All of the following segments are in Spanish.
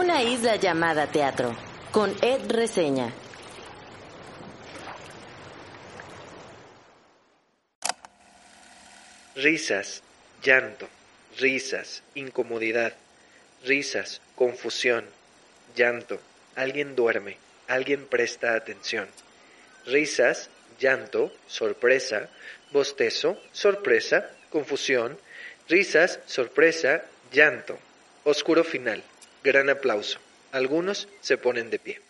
Una isla llamada teatro, con Ed Reseña. Risas, llanto, risas, incomodidad, risas, confusión, llanto, alguien duerme, alguien presta atención. Risas, llanto, sorpresa, bostezo, sorpresa, confusión, risas, sorpresa, llanto. Oscuro final, gran aplauso. Algunos se ponen de pie.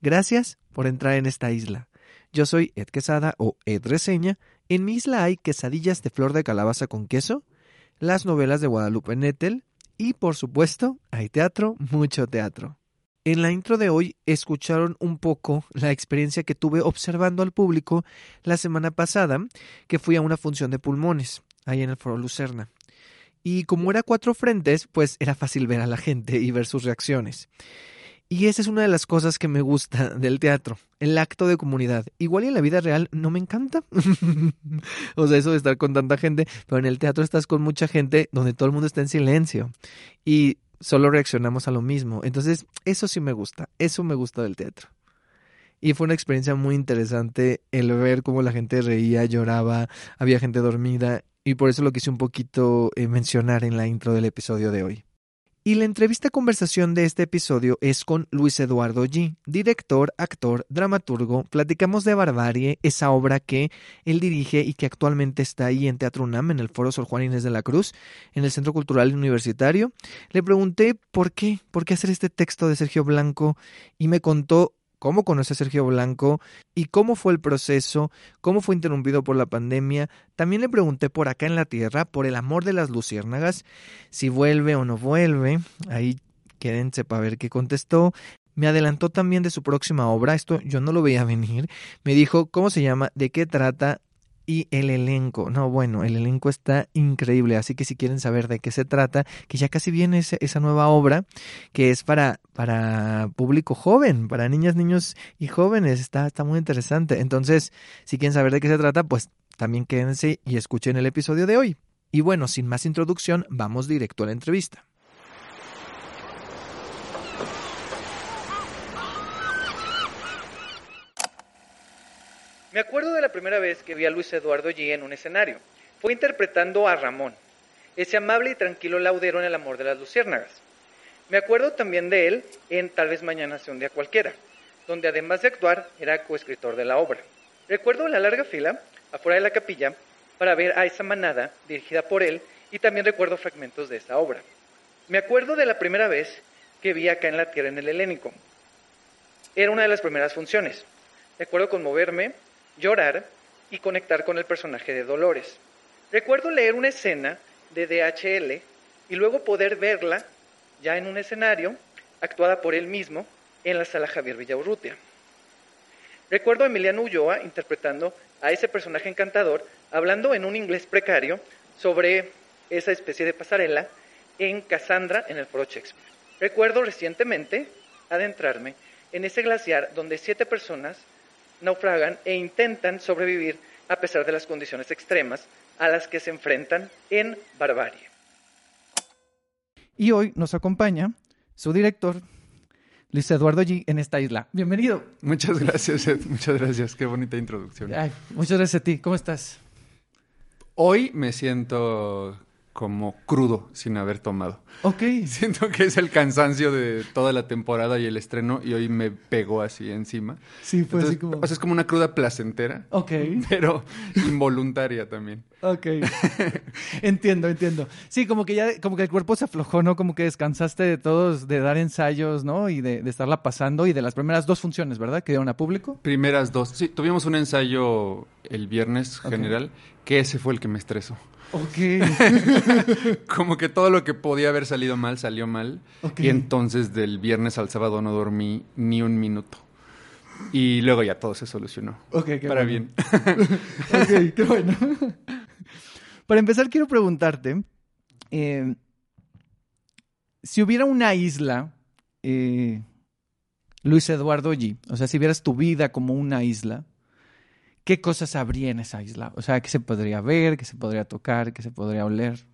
Gracias por entrar en esta isla. Yo soy Ed Quesada o Ed Reseña. En mi isla hay quesadillas de flor de calabaza con queso, las novelas de Guadalupe Nettel y, por supuesto, hay teatro, mucho teatro. En la intro de hoy escucharon un poco la experiencia que tuve observando al público la semana pasada que fui a una función de pulmones ahí en el Foro Lucerna. Y como era cuatro frentes, pues era fácil ver a la gente y ver sus reacciones. Y esa es una de las cosas que me gusta del teatro, el acto de comunidad. Igual en la vida real no me encanta. o sea, eso de estar con tanta gente, pero en el teatro estás con mucha gente donde todo el mundo está en silencio y solo reaccionamos a lo mismo. Entonces, eso sí me gusta, eso me gusta del teatro. Y fue una experiencia muy interesante el ver cómo la gente reía, lloraba, había gente dormida y por eso lo quise un poquito eh, mencionar en la intro del episodio de hoy. Y la entrevista conversación de este episodio es con Luis Eduardo G., director, actor, dramaturgo. Platicamos de Barbarie, esa obra que él dirige y que actualmente está ahí en Teatro UNAM, en el Foro Sor Juan Inés de la Cruz, en el Centro Cultural Universitario. Le pregunté por qué, por qué hacer este texto de Sergio Blanco y me contó cómo conoce a Sergio Blanco y cómo fue el proceso, cómo fue interrumpido por la pandemia. También le pregunté por acá en la Tierra, por el amor de las luciérnagas, si vuelve o no vuelve. Ahí quédense para ver qué contestó. Me adelantó también de su próxima obra, esto yo no lo veía venir. Me dijo cómo se llama, de qué trata, y el elenco. No, bueno, el elenco está increíble, así que si quieren saber de qué se trata, que ya casi viene esa nueva obra que es para, para público joven, para niñas, niños y jóvenes, está, está muy interesante. Entonces, si quieren saber de qué se trata, pues también quédense y escuchen el episodio de hoy. Y bueno, sin más introducción, vamos directo a la entrevista. Me acuerdo de la primera vez que vi a Luis Eduardo G en un escenario. Fue interpretando a Ramón, ese amable y tranquilo laudero en El amor de las luciérnagas. Me acuerdo también de él en Tal vez mañana sea un día cualquiera, donde además de actuar era coescritor de la obra. Recuerdo la larga fila afuera de la capilla para ver a esa manada dirigida por él y también recuerdo fragmentos de esa obra. Me acuerdo de la primera vez que vi acá en la tierra en el helénico. Era una de las primeras funciones. Recuerdo conmoverme llorar y conectar con el personaje de Dolores. Recuerdo leer una escena de DHL y luego poder verla ya en un escenario, actuada por él mismo, en la sala Javier Villaurrutia. Recuerdo a Emiliano Ulloa interpretando a ese personaje encantador, hablando en un inglés precario sobre esa especie de pasarela en Cassandra en el Foro Shakespeare. Recuerdo recientemente adentrarme en ese glaciar donde siete personas naufragan e intentan sobrevivir a pesar de las condiciones extremas a las que se enfrentan en barbarie. Y hoy nos acompaña su director, Luis Eduardo G. en esta isla. Bienvenido. Muchas gracias, Ed. Muchas gracias. Qué bonita introducción. muchas gracias a ti. ¿Cómo estás? Hoy me siento como crudo sin haber tomado. Ok. Siento que es el cansancio de toda la temporada y el estreno y hoy me pegó así encima. Sí, fue así como... O sea, es como una cruda placentera. Ok. Pero involuntaria también. Ok. entiendo, entiendo. Sí, como que ya, como que el cuerpo se aflojó, ¿no? Como que descansaste de todos, de dar ensayos, ¿no? Y de, estarla pasando y de las primeras dos funciones, ¿verdad? Que dieron a público. Primeras dos. Sí, tuvimos un ensayo el viernes general, que ese fue el que me estresó. Ok. Como que todo lo que podía haber salido mal salió mal. Y entonces del viernes al sábado no dormí ni un minuto. Y luego ya todo se solucionó. Ok, qué Para bien. ok, qué bueno. Para empezar, quiero preguntarte: eh, si hubiera una isla, eh, Luis Eduardo G., o sea, si vieras tu vida como una isla, ¿qué cosas habría en esa isla? O sea, ¿qué se podría ver, qué se podría tocar, qué se podría oler?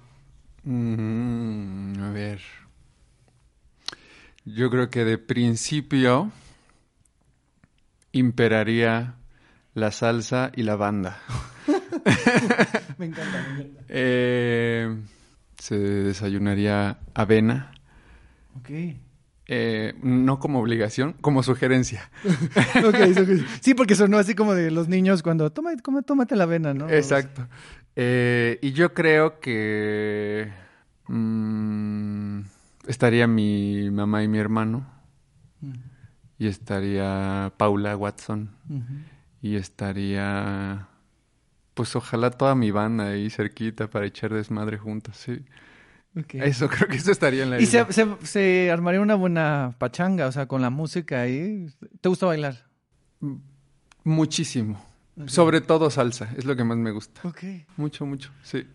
Mm, a ver. Yo creo que de principio imperaría la salsa y la banda. Me encanta, me encanta. Eh, se desayunaría avena. Ok. Eh, no como obligación, como sugerencia. Sí, porque sonó así como de los niños cuando toma, come- tómate la avena, ¿no? Exacto. Eh, y yo creo que mm, estaría mi mamá y mi hermano. Y estaría Paula Watson. Y estaría, pues ojalá toda mi banda ahí cerquita para echar desmadre juntos, sí. Eso, creo que eso estaría en la Y se, se, se armaría una buena pachanga, o sea, con la música ahí. ¿Te gusta bailar? Muchísimo. Sobre todo salsa, es lo que más me gusta. Ok. Mucho, mucho, sí.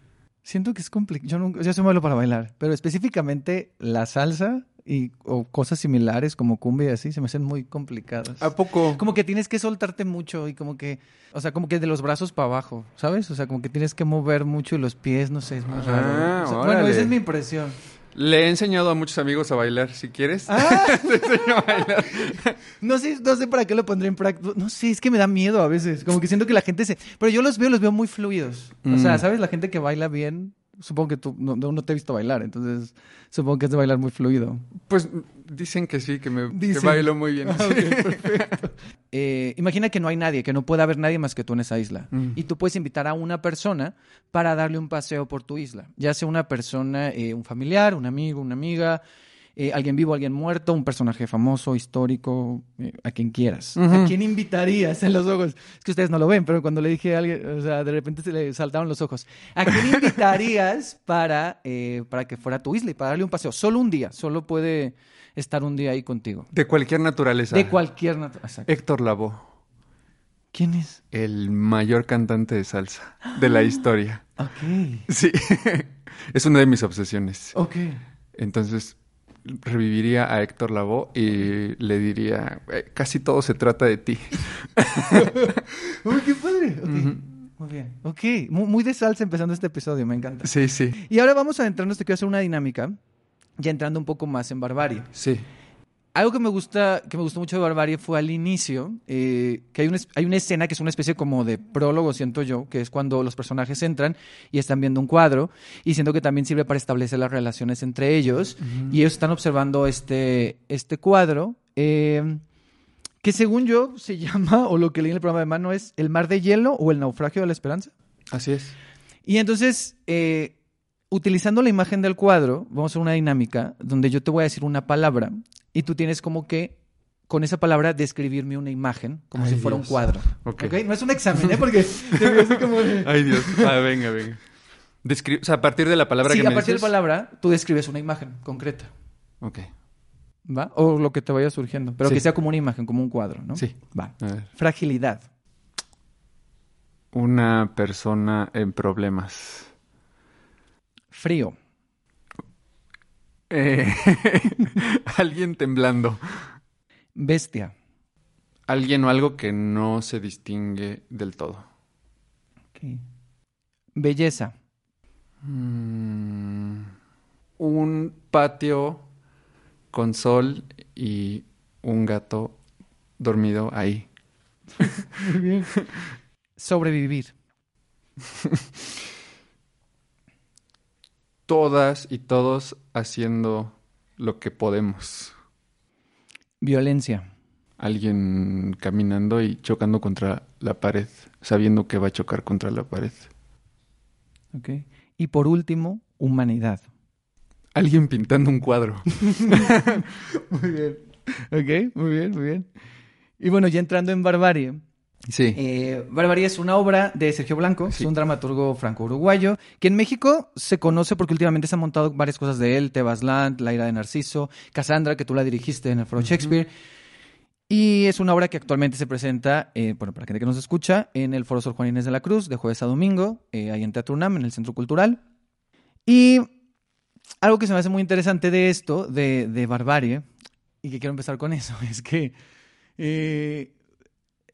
Siento que es complicado. Yo, nunca, yo soy malo para bailar, pero específicamente la salsa y o cosas similares como cumbia y así se me hacen muy complicadas. ¿A poco? Como que tienes que soltarte mucho y como que, o sea, como que de los brazos para abajo, ¿sabes? O sea, como que tienes que mover mucho y los pies, no sé, es muy Ah, raro. O sea, bueno, esa es mi impresión. Le he enseñado a muchos amigos a bailar, si quieres. Ah. Te enseño a bailar. No sé, no sé para qué lo pondré en práctica. No sé, es que me da miedo a veces. Como que siento que la gente se. Pero yo los veo, los veo muy fluidos. O sea, Mm. ¿sabes? La gente que baila bien. Supongo que tú no, no te he visto bailar, entonces supongo que es de bailar muy fluido. Pues dicen que sí, que me que Dicen. bailo muy bien. Ah, perfecto. Eh, imagina que no hay nadie, que no puede haber nadie más que tú en esa isla. Mm. Y tú puedes invitar a una persona para darle un paseo por tu isla. Ya sea una persona, eh, un familiar, un amigo, una amiga, eh, alguien vivo, alguien muerto, un personaje famoso, histórico, eh, a quien quieras. ¿A quién invitarías en los ojos? Es que ustedes no lo ven, pero cuando le dije a alguien, o sea, de repente se le saltaron los ojos. ¿A quién invitarías para, eh, para que fuera a tu isla y para darle un paseo? Solo un día, solo puede estar un día ahí contigo. De cualquier naturaleza. De cualquier nat- Exacto. Héctor Lavoe, ¿Quién es? el mayor cantante de salsa de la historia. Ok. Sí, es una de mis obsesiones. Ok. Entonces reviviría a Héctor Lavoe y le diría, "Eh, casi todo se trata de ti. Uy, qué padre. Ok. Muy bien. Ok. Mu- Muy, de salsa empezando este episodio, me encanta. Sí, sí, Y ahora vamos a adentrarnos, te quiero hacer una dinámica, ya entrando un poco más en barbarie. sí. Algo que me gusta, que me gustó mucho de Barbarie fue al inicio, eh, que hay una, hay una escena que es una especie como de prólogo, siento yo, que es cuando los personajes entran y están viendo un cuadro, y siento que también sirve para establecer las relaciones entre ellos, y ellos están observando este, este cuadro, eh, que según yo se llama, o lo que leí en el programa de mano es El mar de hielo o El naufragio de la esperanza. Así es. Y entonces, eh, utilizando la imagen del cuadro, vamos a hacer una dinámica donde yo te voy a decir una palabra y tú tienes como que con esa palabra describirme una imagen como Ay, si fuera Dios. un cuadro. Ok. ¿Ok? No es un examen, ¿eh? Porque te como Ay, Dios. Ah, venga, venga. Descri- o sea, a partir de la palabra Sí, que a me partir de la palabra tú describes una imagen concreta, Ok, ¿va? O lo que te vaya surgiendo, pero Sí. que sea como una imagen, como un cuadro, ¿no? Sí. Va. a ver. Fragilidad. Una persona en problemas. Frío. Eh, alguien temblando. Bestia. Alguien o algo que no se distingue del todo. Ok. Belleza. Mm, un patio con sol y un gato dormido ahí. Muy bien. Sobrevivir. Todas y todos haciendo lo que podemos. Violencia. Alguien caminando y chocando contra la pared, sabiendo que va a chocar contra la pared. Ok. Y por último, humanidad. Alguien pintando un cuadro. Muy bien. Ok, muy bien, muy bien. Y bueno, ya entrando en Barbarie. Sí. eh, Barbarie es una obra de Sergio Blanco, es Sí. un dramaturgo franco-uruguayo, que en México se conoce porque últimamente se han montado varias cosas de él, Tebas Land, La ira de Narciso, Cassandra, que tú la dirigiste en el Foro Shakespeare. Y es una obra que actualmente se presenta, eh, bueno, para la gente que nos escucha, en el Foro Sor Juan Inés de la Cruz, de jueves a domingo, eh, ahí en Teatro UNAM, en el Centro Cultural. Y algo que se me hace muy interesante de esto, de, de Barbarie, y que quiero empezar con eso, es que eh,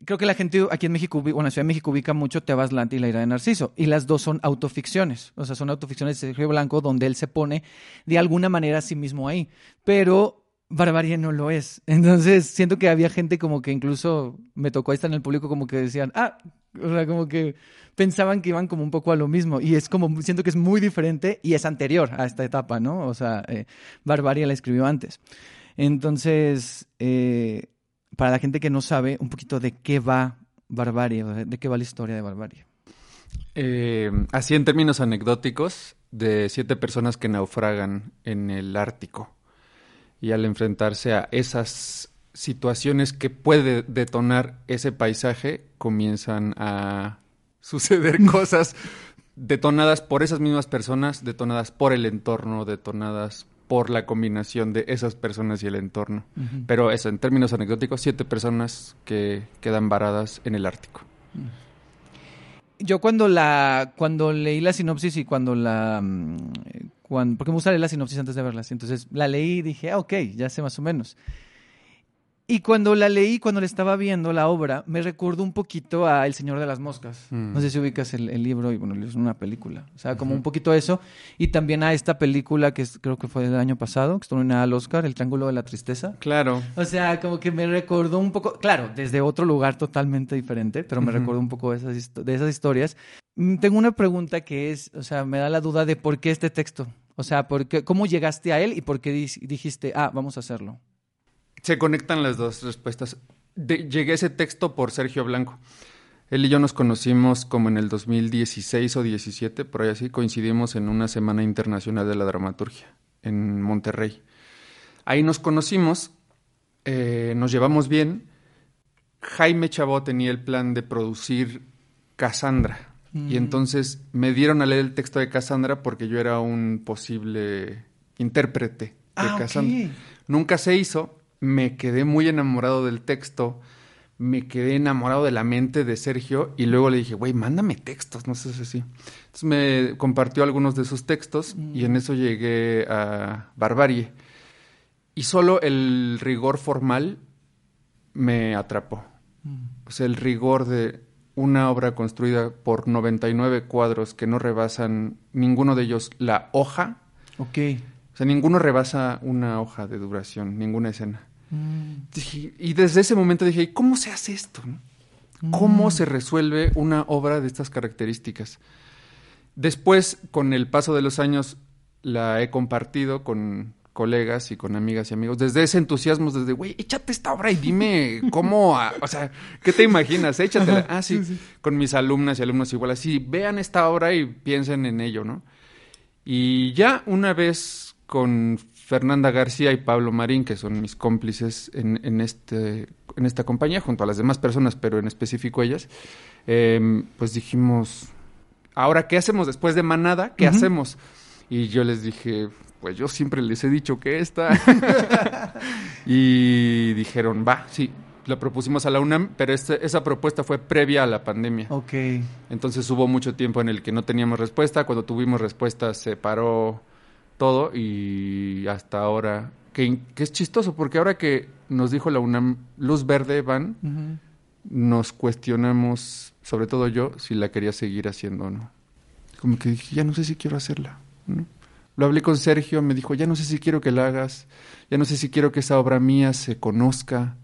creo que la gente aquí en México, bueno, en Ciudad de México ubica mucho Tebas Land y La ira de Narciso, y las dos son autoficciones, o sea, son autoficciones de Sergio Blanco donde él se pone de alguna manera a sí mismo ahí, pero Barbarie no lo es. Entonces, siento que había gente como que incluso me tocó estar en el público como que decían, ah, o sea, como que pensaban que iban como un poco a lo mismo. Y es como, siento que es muy diferente y es anterior a esta etapa, ¿no? O sea, eh, Barbarie la escribió antes. Entonces, eh, para la gente que no sabe un poquito de qué va Barbarie, de qué va la historia de Barbarie. Eh, así en términos anecdóticos, de siete personas que naufragan en el Ártico y al enfrentarse a esas situaciones que puede detonar ese paisaje, comienzan a suceder cosas detonadas por esas mismas personas, detonadas por el entorno, detonadas por la combinación de esas personas y el entorno. Pero eso, en términos anecdóticos, siete personas que quedan varadas en el Ártico. Yo cuando la cuando leí la sinopsis y cuando la mm, cuando, porque me gusta leer la sinopsis antes de verlas, entonces la leí y dije, ah, ok, ya sé más o menos. Y cuando la leí, cuando le estaba viendo la obra, me recordó un poquito a El Señor de las Moscas. Mm. No sé si ubicas el, el libro y bueno, es una película. O sea, como un poquito eso. Y también a esta película que es- creo que fue del año pasado, que estuvo nominada al Oscar, El Triángulo de la Tristeza. Claro. O sea, como que me recordó un poco, claro, desde otro lugar totalmente diferente, pero me Ujú. recordó un poco de esas, histo- de esas historias. Mm, Tengo una pregunta que es, o sea, me da la duda de por qué este texto. O sea, por qué, ¿cómo llegaste a él y por qué dijiste, ah, vamos a hacerlo? Se conectan las dos respuestas. De- llegué a ese texto por Sergio Blanco. Él y yo nos conocimos como en el 2016 o 17, por ahí así, coincidimos en una Semana Internacional de la Dramaturgia en Monterrey. Ahí nos conocimos, eh, nos llevamos bien. Jaime Chabot tenía el plan de producir Cassandra. Y entonces me dieron a leer el texto de Cassandra porque yo era un posible intérprete de Ah. Cassandra. Nunca se hizo, me quedé muy enamorado del texto, me quedé enamorado de la mente de Sergio y luego le dije, güey, mándame textos, no sé si así. Entonces me compartió algunos de sus textos y en eso llegué a Barbarie. Y solo el rigor formal me atrapó. O sea, el rigor de una obra construida por 99 cuadros que no rebasan ninguno de ellos la hoja. Ok. O sea, ninguno rebasa una hoja de duración, ninguna escena. Mm. Dije- y desde ese momento dije, ¿y ¿cómo se hace esto? no? ¿Cómo se resuelve una obra de estas características? Después, con el paso de los años, la he compartido con colegas y con amigas y amigos. Desde ese entusiasmo, desde, güey, échate esta obra y dime cómo, a- o sea, ¿qué te imaginas? Échatela. Ah, sí, con mis alumnas y alumnos igual así, vean esta obra y piensen en ello, ¿no? Y ya una vez con Fernanda García y Pablo Marín, que son mis cómplices en, en este, en esta compañía, junto a las demás personas, pero en específico ellas, eh, pues dijimos, ahora, ¿qué hacemos después de Manada? ¿Qué hacemos? Y yo les dije, pues yo siempre les he dicho que esta. y dijeron, va, sí. La propusimos a la UNAM, pero este- esa propuesta fue previa a la pandemia. Ok. Entonces hubo mucho tiempo en el que no teníamos respuesta. Cuando tuvimos respuesta se paró todo y hasta ahora, que, que es chistoso, porque ahora que nos dijo la UNAM luz verde van, nos cuestionamos, sobre todo yo, si la quería seguir haciendo o no. Como que dije, ya no sé si quiero hacerla. ¿no? Lo hablé con Sergio, me dijo, ya no sé si quiero que la hagas, ya no sé si quiero que esa obra mía se conozca.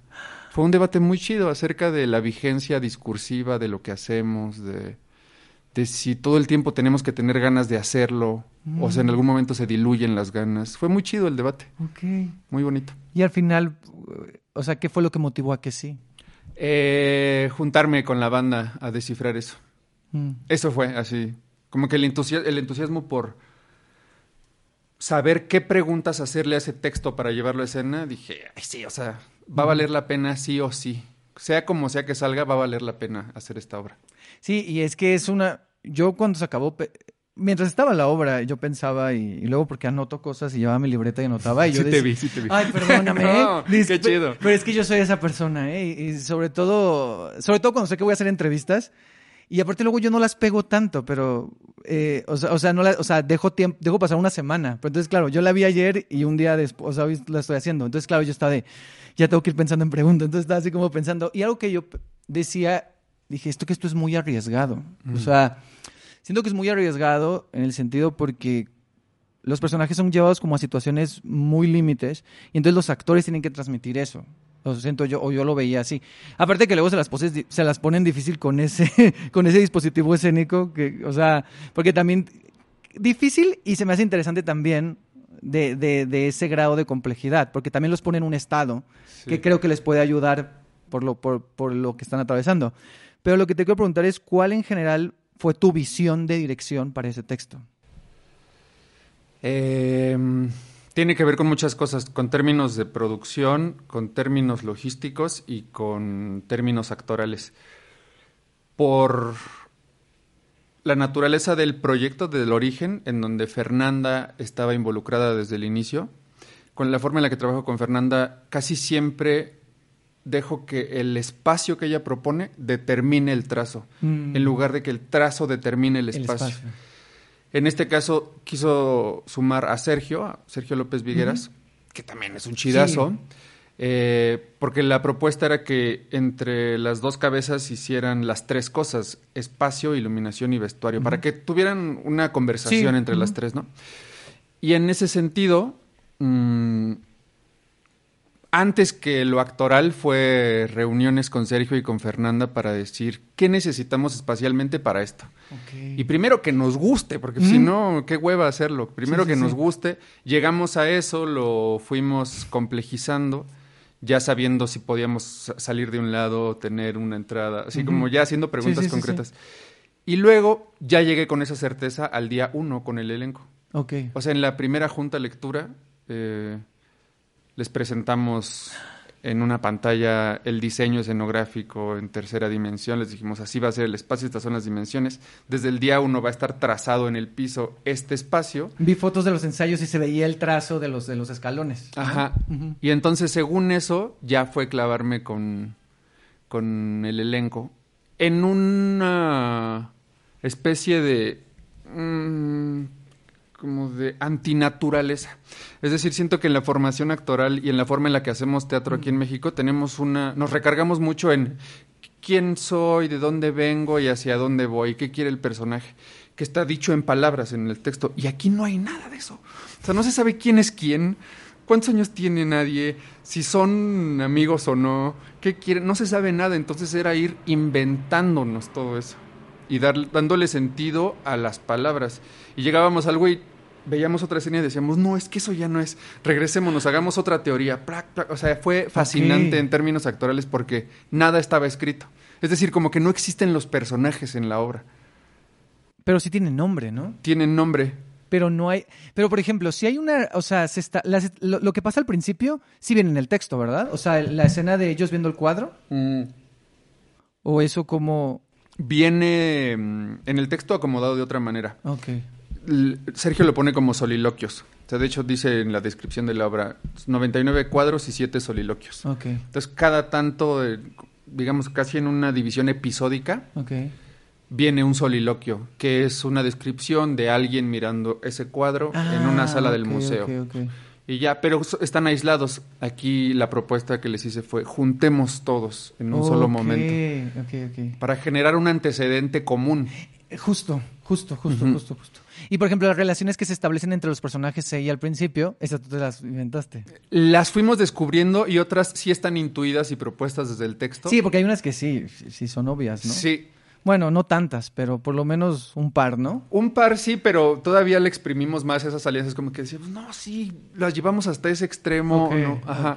Fue un debate muy chido acerca de la vigencia discursiva de lo que hacemos, de, de si todo el tiempo tenemos que tener ganas de hacerlo, o sea, en algún momento se diluyen las ganas. Fue muy chido el debate, Ok. muy bonito. Y al final, o sea, ¿qué fue lo que motivó a que sí? Eh, juntarme con la banda a descifrar eso. Mm. Eso fue así. Como que el, el entusiasmo por saber qué preguntas hacerle a ese texto para llevarlo a escena, dije, ay, sí, o sea, va a valer la pena sí o sí. Sea como sea que salga, va a valer la pena hacer esta obra. Sí, y es que es una. Yo cuando se acabó. Mientras estaba la obra, yo pensaba y, y luego porque anoto cosas y llevaba mi libreta y anotaba. Y yo Sí te vi, sí te vi. Ay, perdóname. No, ¿eh? Qué chido. Pero es que yo soy esa persona, ¿eh? Y, sobre todo, sobre todo cuando sé que voy a hacer entrevistas. Y aparte luego yo no las pego tanto, pero, eh, o, sea, o sea, no la- o sea, dejo tiempo, dejo pasar una semana. Pero entonces, claro, yo la vi ayer y un día después, o sea, hoy la estoy haciendo. Entonces, claro, yo estaba de, ya tengo que ir pensando en preguntas. Entonces estaba así como pensando. Y algo que yo decía, dije, esto que esto es muy arriesgado. O sea, siento que es muy arriesgado en el sentido porque los personajes son llevados como a situaciones muy límites y entonces los actores tienen que transmitir eso. Lo siento yo, o yo lo veía así. Aparte que luego se las, poses, se las ponen difícil con ese, con ese dispositivo escénico, que, o sea, porque también difícil y se me hace interesante también de, de- de ese grado de complejidad, porque también los pone en un estado Sí. que creo que les puede ayudar por lo, por, por lo que están atravesando. Pero lo que te quiero preguntar es, ¿cuál en general fue tu visión de dirección para ese texto? Eh, tiene que ver con muchas cosas, con términos de producción, con términos logísticos y con términos actorales. Por la naturaleza del proyecto del origen, en donde Fernanda estaba involucrada desde el inicio, con la forma en la que trabajo con Fernanda, casi siempre dejo que el espacio que ella propone determine el trazo, Mm. en lugar de que el trazo determine el El espacio. En este caso quiso sumar a Sergio, a Sergio López Vigueras, que también es un chidazo, Sí. eh, porque la propuesta era que entre las dos cabezas hicieran las tres cosas, espacio, iluminación y vestuario, para que tuvieran una conversación Sí, entre las tres, ¿no? Y en ese sentido, mm, antes que lo actoral fue reuniones con Sergio y con Fernanda para decir qué necesitamos espacialmente para esto. Y primero que nos guste, porque si no, qué hueva hacerlo. Primero Sí, que sí, nos sí. guste. Llegamos a eso, lo fuimos complejizando, ya sabiendo si podíamos sa- salir de un lado, tener una entrada, así como ya haciendo preguntas concretas. Y luego ya llegué con esa certeza al día uno con el elenco. Ok. O sea, en la primera junta lectura eh, les presentamos en una pantalla el diseño escenográfico en tercera dimensión. Les dijimos, así va a ser el espacio, estas son las dimensiones. Desde el día uno va a estar trazado en el piso este espacio. Vi fotos de los ensayos y se veía el trazo de los, de los escalones. Ajá. Y entonces, según eso, ya fue clavarme con, con el elenco en una especie de... mm, como de antinaturaleza. Es decir, siento que en la formación actoral y en la forma en la que hacemos teatro aquí en México tenemos una... Nos recargamos mucho en quién soy, de dónde vengo y hacia dónde voy, qué quiere el personaje, que está dicho en palabras en el texto. Y aquí no hay nada de eso. O sea, no se sabe quién es quién, cuántos años tiene nadie, si son amigos o no, qué quieren, no se sabe nada. Entonces era ir inventándonos todo eso y dar, dándole sentido a las palabras. Y llegábamos al güey, veíamos otra escena y decíamos, no, es que eso ya no es, regresémonos, hagamos otra teoría. Plac, plac. O sea, fue fascinante en términos actorales porque nada estaba escrito. Es decir, como que no existen los personajes en la obra. Pero sí tiene nombre, ¿no? Tienen nombre. Pero no hay. Pero, por ejemplo, si hay una. O sea, se está, las- lo, lo que pasa al principio sí viene en el texto, ¿verdad? O sea, la escena de ellos viendo el cuadro. O eso como. Viene mm, en el texto acomodado de otra manera. Ok. Sergio lo pone como soliloquios. O sea, de hecho dice en la descripción de la obra 99 cuadros y 7 soliloquios. Ok. Entonces, cada tanto, eh, digamos casi en una división episódica, viene un soliloquio, que es una descripción de alguien mirando ese cuadro en Ah, una sala del museo. Y ya, pero están aislados. Aquí la propuesta que les hice fue juntemos todos en un solo momento para generar un antecedente común. Justo, justo, justo, justo, justo. Y por ejemplo, las relaciones que se establecen entre los personajes ahí al principio, esas tú te las inventaste. Las fuimos descubriendo y otras sí están intuidas y propuestas desde el texto. Sí, porque hay unas que sí, sí, son obvias, ¿no? Sí. Bueno, no tantas, pero por lo menos un par, ¿no? Un par sí, pero todavía le exprimimos más esas alianzas, como que decíamos, no, sí, las llevamos hasta ese extremo. Ok, no, ajá.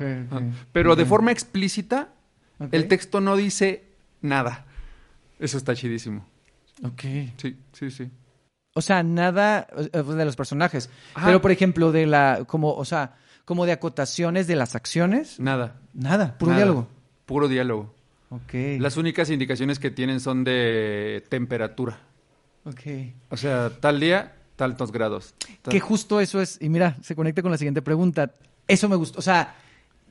Pero de forma explícita, el texto no dice nada. Eso está chidísimo. Ok. Sí, sí, sí. O sea, nada eh, de los personajes. Ajá. Pero, por ejemplo, de la, como, o sea, como de acotaciones de las acciones, Nada. nada, puro nada. diálogo. Puro diálogo. Ok. Las únicas indicaciones que tienen son de temperatura. Ok. O sea, tal día, tantos grados. Tal- Que justo eso es, y mira, se conecta con la siguiente pregunta. Eso me gustó. O sea,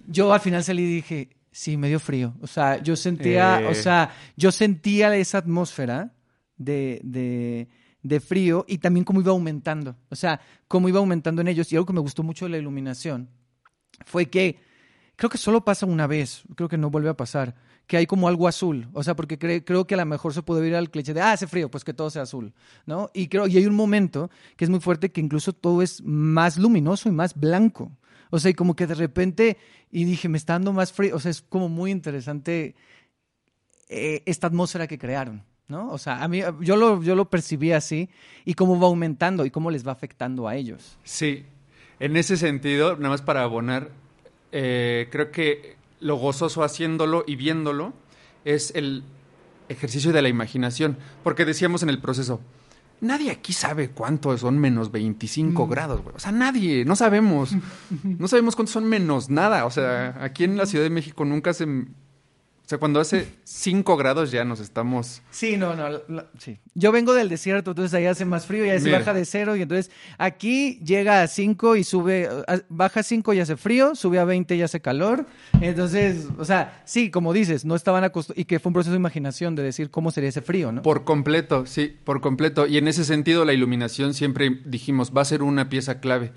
yo al final salí y dije, sí, me dio frío. O sea, yo sentía, Eh. o sea, yo sentía esa atmósfera de, de, de frío y también cómo iba aumentando. O sea, cómo iba aumentando en ellos. Y algo que me gustó mucho de la iluminación fue que creo que solo pasa una vez, creo que no vuelve a pasar, que hay como algo azul, o sea, porque cre- creo que a lo mejor se puede ir al cliché de, ah, hace frío, pues que todo sea azul, ¿no? Y creo, y hay un momento que es muy fuerte que incluso todo es más luminoso y más blanco, o sea, y como que de repente, y dije, me está dando más frío, o sea, es como muy interesante eh, esta atmósfera que crearon. ¿No? O sea, a mí yo lo, yo lo percibí así y cómo va aumentando y cómo les va afectando a ellos. Sí, en ese sentido, nada más para abonar, eh, creo que lo gozoso haciéndolo y viéndolo es el ejercicio de la imaginación, porque decíamos en el proceso, nadie aquí sabe cuánto son menos 25 grados, güey. O sea, nadie, no sabemos. No sabemos cuántos son menos nada. O sea, aquí en la Ciudad de México nunca se... O sea, cuando hace 5 grados ya nos estamos... Sí, no, no, la- sí. Yo vengo del desierto, entonces ahí hace más frío y ahí se baja de cero y entonces aquí llega a 5 y sube, baja a 5 y hace frío, sube a 20 y hace calor. Entonces, o sea, sí, como dices, no estaban acostumbrados y que fue un proceso de imaginación de decir cómo sería ese frío, ¿no? Por completo, sí, por completo. Y en ese sentido, la iluminación siempre dijimos, va a ser una pieza clave.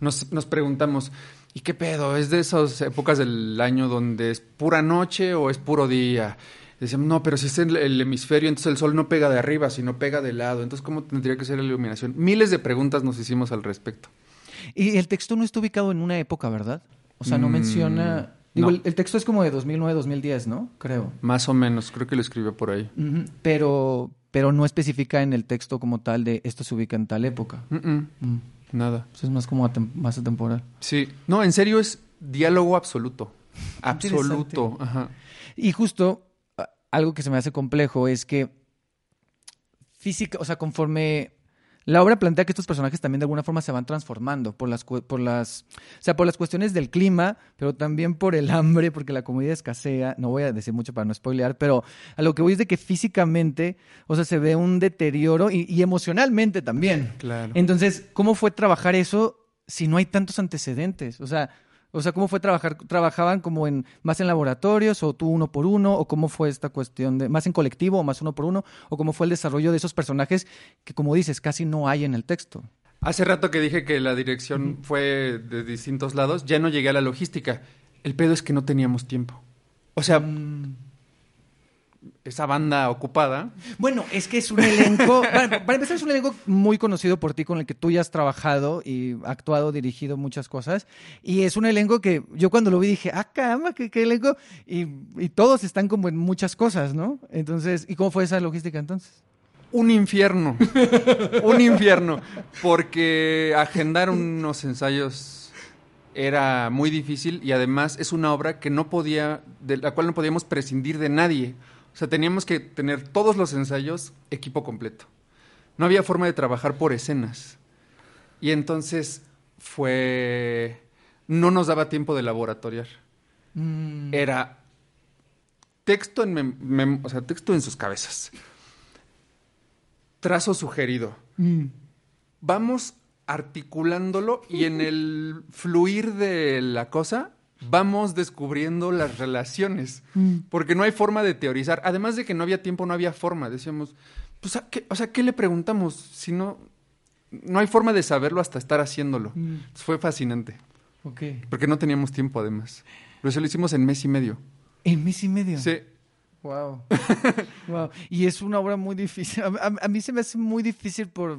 Nos, nos preguntamos, ¿y qué pedo? ¿Es de esas épocas del año donde es pura noche o es puro día? Decíamos, no, pero si es el, el hemisferio, entonces el sol no pega de arriba, sino pega de lado. Entonces, ¿cómo tendría que ser la iluminación? Miles de preguntas nos hicimos al respecto. Y el texto no está ubicado en una época, ¿verdad? O sea, no Mm, menciona... Digo, no. el, el texto es como de 2009-2010, ¿no? Creo. Más o menos, creo que lo escribió por ahí. Pero, pero no especifica en el texto como tal de esto se ubica en tal época. Mm, Mm. Nada. Pues es más como atem- más atemporal. Sí, no, en serio es diálogo absoluto. Absoluto. Ajá. Y justo algo que se me hace complejo es que física, o sea, conforme la obra plantea que estos personajes también de alguna forma se van transformando por las por las o sea, por las cuestiones del clima, pero también por el hambre, porque la comida escasea, no voy a decir mucho para no spoilear, pero a lo que voy es de que físicamente, o sea, se ve un deterioro y, y emocionalmente también. Claro. Entonces, ¿cómo fue trabajar eso si no hay tantos antecedentes? O sea, o sea, ¿cómo fue trabajar? ¿Trabajaban como en más en laboratorios o tú uno por uno? ¿O cómo fue esta cuestión de más en colectivo o más uno por uno? ¿O cómo fue el desarrollo de esos personajes que, como dices, casi no hay en el texto? Hace rato que dije que la dirección fue de distintos lados, ya no llegué a la logística. El pedo es que no teníamos tiempo. O sea, esa banda ocupada. Bueno, es que es un elenco, para, para empezar es un elenco muy conocido por ti, con el que tú ya has trabajado y actuado, dirigido muchas cosas, y es un elenco que yo cuando lo vi dije, ah, caramba, qué, qué elenco, y, y todos están como en muchas cosas, ¿no? Entonces, ¿y cómo fue esa logística entonces? Un infierno. un infierno. Porque agendar unos ensayos era muy difícil y además es una obra que no podía, de la cual no podíamos prescindir de nadie. O sea, teníamos que tener todos los ensayos equipo completo. No había forma de trabajar por escenas. Y entonces fue... No nos daba tiempo de laboratoriar. Mm, Era texto en, mem- mem- o sea, texto en sus cabezas. Trazo sugerido. mm, Vamos articulándolo y en el fluir de la cosa vamos descubriendo las relaciones. mm. Porque no hay forma de teorizar. Además de que no había tiempo, no había forma. Decíamos, pues, ¿a qué, o sea, ¿qué le preguntamos? Si no, no hay forma de saberlo hasta estar haciéndolo. Mm. Fue fascinante. Ok. Porque no teníamos tiempo, además. Pero eso lo hicimos en mes y medio. En mes y medio. Sí. Wow. wow. Y es una obra muy difícil. A, a- a mí se me hace muy difícil por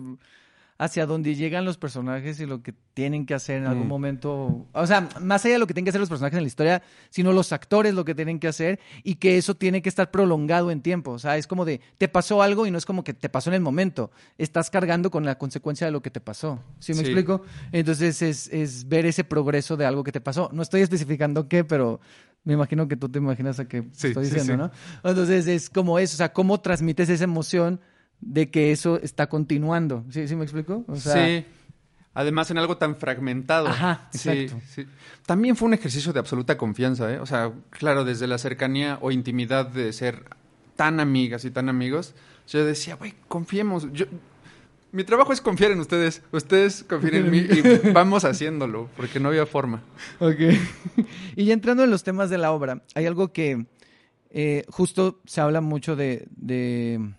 hacia dónde llegan los personajes y lo que tienen que hacer en algún Mm. momento. O sea, más allá de lo que tienen que hacer los personajes en la historia, sino los actores lo que tienen que hacer y que eso tiene que estar prolongado en tiempo. O sea, es como de, te pasó algo y no es como que te pasó en el momento. Estás cargando con la consecuencia de lo que te pasó. ¿Sí me Sí. explico? Entonces es, es ver ese progreso de algo que te pasó. No estoy especificando qué, pero me imagino que tú te imaginas a qué Sí, estoy sí, diciendo, sí. ¿no? Entonces es como eso, o sea, cómo transmites esa emoción de que eso está continuando. ¿Sí, sí me explico? O sea, sí. Además, en algo tan fragmentado. Ajá, Sí, exacto. sí. También fue un ejercicio de absoluta confianza, ¿eh? O sea, claro, desde la cercanía o intimidad de ser tan amigas y tan amigos, yo decía, güey, confiemos. Yo, mi trabajo es confiar en ustedes. Ustedes confíen en mí y vamos haciéndolo, porque no había forma. Ok. y ya entrando en los temas de la obra, hay algo que eh, justo se habla mucho de, de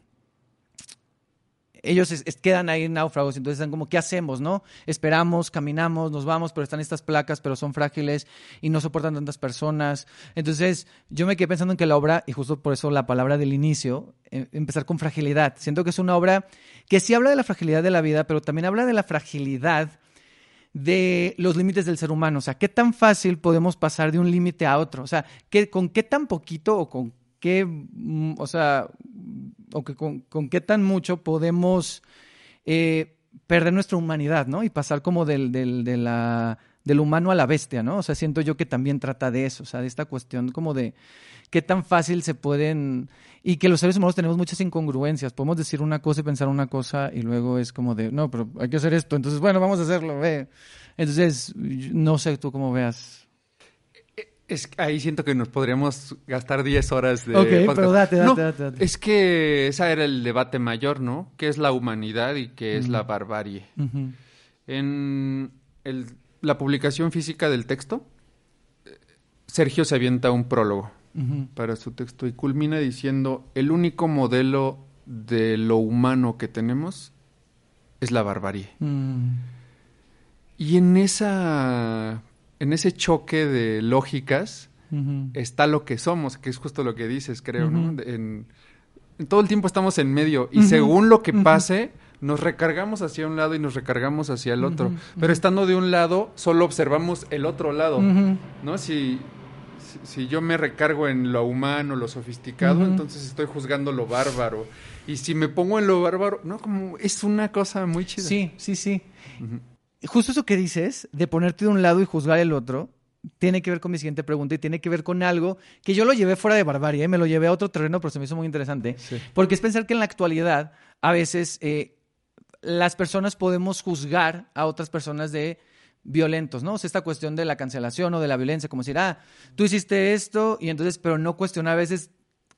ellos quedan ahí náufragos, entonces están como, ¿qué hacemos, no? Esperamos, caminamos, nos vamos, pero están estas placas, pero son frágiles y no soportan tantas personas. Entonces, yo me quedé pensando en que la obra, y justo por eso la palabra del inicio, eh, empezar con fragilidad. Siento que es una obra que sí habla de la fragilidad de la vida, pero también habla de la fragilidad de los límites del ser humano. O sea, qué tan fácil podemos pasar de un límite a otro. O sea, ¿qué, con qué tan poquito o con qué, mm, o sea, o que con, qué tan mucho podemos eh, perder nuestra humanidad, ¿no? Y pasar como del, del, del humano a la bestia, ¿no? O sea, siento yo que también trata de eso, o sea, de esta cuestión como de qué tan fácil se pueden... Y que los seres humanos tenemos muchas incongruencias. Podemos decir una cosa y pensar una cosa y luego es como de, no, pero hay que hacer esto. Entonces, bueno, vamos a hacerlo, ve. Entonces, no sé tú cómo veas. Es, ahí siento que nos podríamos gastar 10 horas de Ok, podcast. pero date, date, No, date, date. Es que ese era el debate mayor, ¿no? ¿Qué es la humanidad y qué es la barbarie? En el- la publicación física del texto, Sergio se avienta un prólogo para su texto y culmina diciendo, el único modelo de lo humano que tenemos es la barbarie. Mm. Y en esa en ese choque de lógicas está lo que somos, que es justo lo que dices, creo, ¿no? En, en todo el tiempo estamos en medio y según lo que pase, nos recargamos hacia un lado y nos recargamos hacia el otro. Pero estando de un lado, solo observamos el otro lado. ¿no? Si, si, yo me recargo en lo humano, lo sofisticado, entonces estoy juzgando lo bárbaro. Y si me pongo en lo bárbaro, no, como es una cosa muy chida. Sí, sí, sí. Justo eso que dices, de ponerte de un lado y juzgar el otro, tiene que ver con mi siguiente pregunta y tiene que ver con algo que yo lo llevé fuera de barbarie, ¿eh? me lo llevé a otro terreno, pero se me hizo muy interesante. Sí. Porque es pensar que en la actualidad, a veces, eh, las personas podemos juzgar a otras personas de violentos, ¿no? O sea, esta cuestión de la cancelación o de la violencia, como decir, ah, tú hiciste esto, y entonces, pero no cuestionar a veces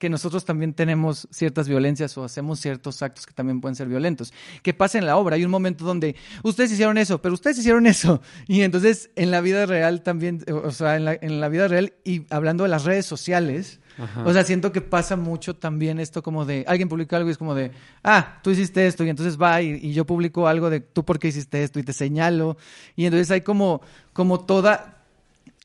que nosotros también tenemos ciertas violencias o hacemos ciertos actos que también pueden ser violentos. ¿Qué pasa en la obra? Hay un momento donde ustedes hicieron eso, pero ustedes hicieron eso. Y entonces en la vida real también, o sea, en la, en la vida real y hablando de las redes sociales, Ajá. o sea, siento que pasa mucho también esto como de, alguien publica algo y es como de, ah, tú hiciste esto y entonces va y, y yo publico algo de, tú por qué hiciste esto y te señalo. Y entonces hay como, como toda,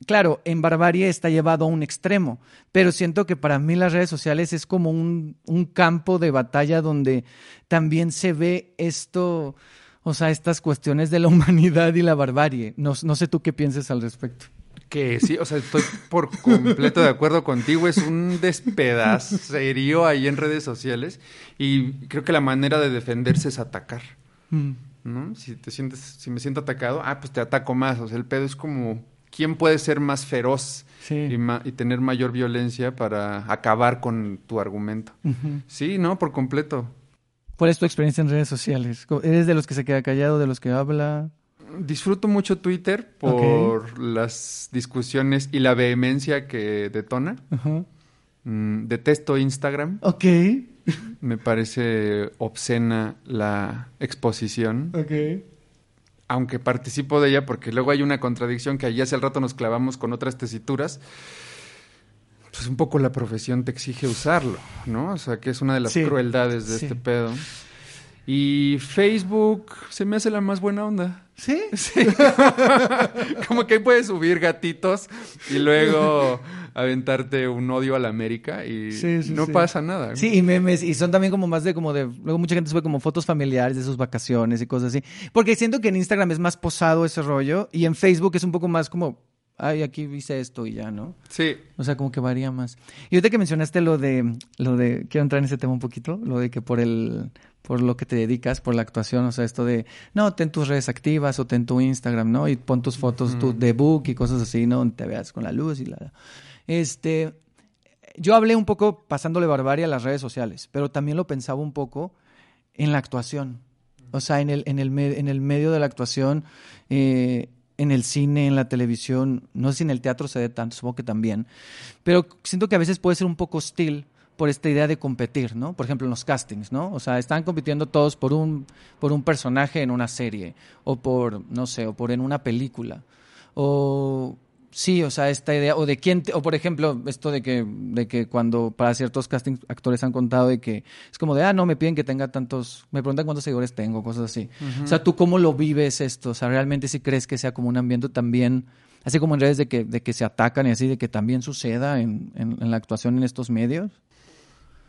claro, en barbarie está llevado a un extremo, pero siento que para mí las redes sociales es como un, un campo de batalla donde también se ve esto, o sea, estas cuestiones de la humanidad y la barbarie. No, no sé tú qué pienses al respecto. Que sí, o sea, estoy por completo de acuerdo contigo. Es un despedacerío ahí en redes sociales. Y creo que la manera de defenderse es atacar. ¿No? Si te sientes, si me siento atacado, ah, pues te ataco más. O sea, el pedo es como quién puede ser más feroz Sí. y, ma- y tener mayor violencia para acabar con tu argumento. Sí, no, por completo. ¿Cuál es tu experiencia en redes sociales? ¿Eres de los que se queda callado, de los que habla? Disfruto mucho Twitter por las discusiones y la vehemencia que detona. Mm, detesto Instagram. Ok. Me parece obscena la exposición, Ok. Aunque participo de ella porque luego hay una contradicción que allí hace el rato nos clavamos con otras tesituras. Pues un poco la profesión te exige usarlo, ¿no? O sea, que es una de las Sí, crueldades de sí. este pedo. Y Facebook se me hace la más buena onda. ¿Sí? Sí. Como que ahí puedes subir gatitos y luego aventarte un odio a la América y Sí, sí, no sí. pasa nada. Sí, y memes, y son también como más de como de, luego mucha gente sube como fotos familiares de sus vacaciones y cosas así. Porque siento que en Instagram es más posado ese rollo y en Facebook es un poco más como, ay, aquí hice esto y ya, ¿no? Sí. O sea, como que varía más. Y ahorita que mencionaste lo de, lo de, quiero entrar en ese tema un poquito, lo de que por el, por lo que te dedicas, por la actuación, o sea, esto de, no, ten tus redes activas o ten tu Instagram, ¿no? Y pon tus fotos tu de book y cosas así, ¿no? Donde te veas con la luz y la... Este, yo hablé un poco pasándole barbarie a las redes sociales, pero también lo pensaba un poco en la actuación. O sea, en el, en el, en el medio de la actuación, eh, en el cine, en la televisión, no sé si en el teatro se dé tanto, supongo que también, pero siento que a veces puede ser un poco hostil por esta idea de competir, ¿no? Por ejemplo, en los castings, ¿no? O sea, están compitiendo todos por un, por un personaje en una serie, o por, no sé, o por en una película, o sí, o sea, esta idea, o de quién, te- o por ejemplo, esto de que, de que cuando para ciertos casting actores han contado de que es como de, ah, no, me piden que tenga tantos, me preguntan cuántos seguidores tengo, cosas así. O sea, ¿tú cómo lo vives esto? O sea, ¿realmente si crees que sea como un ambiente también, así como en redes de que, de que se atacan y así, de que también suceda en, en- en la actuación en estos medios?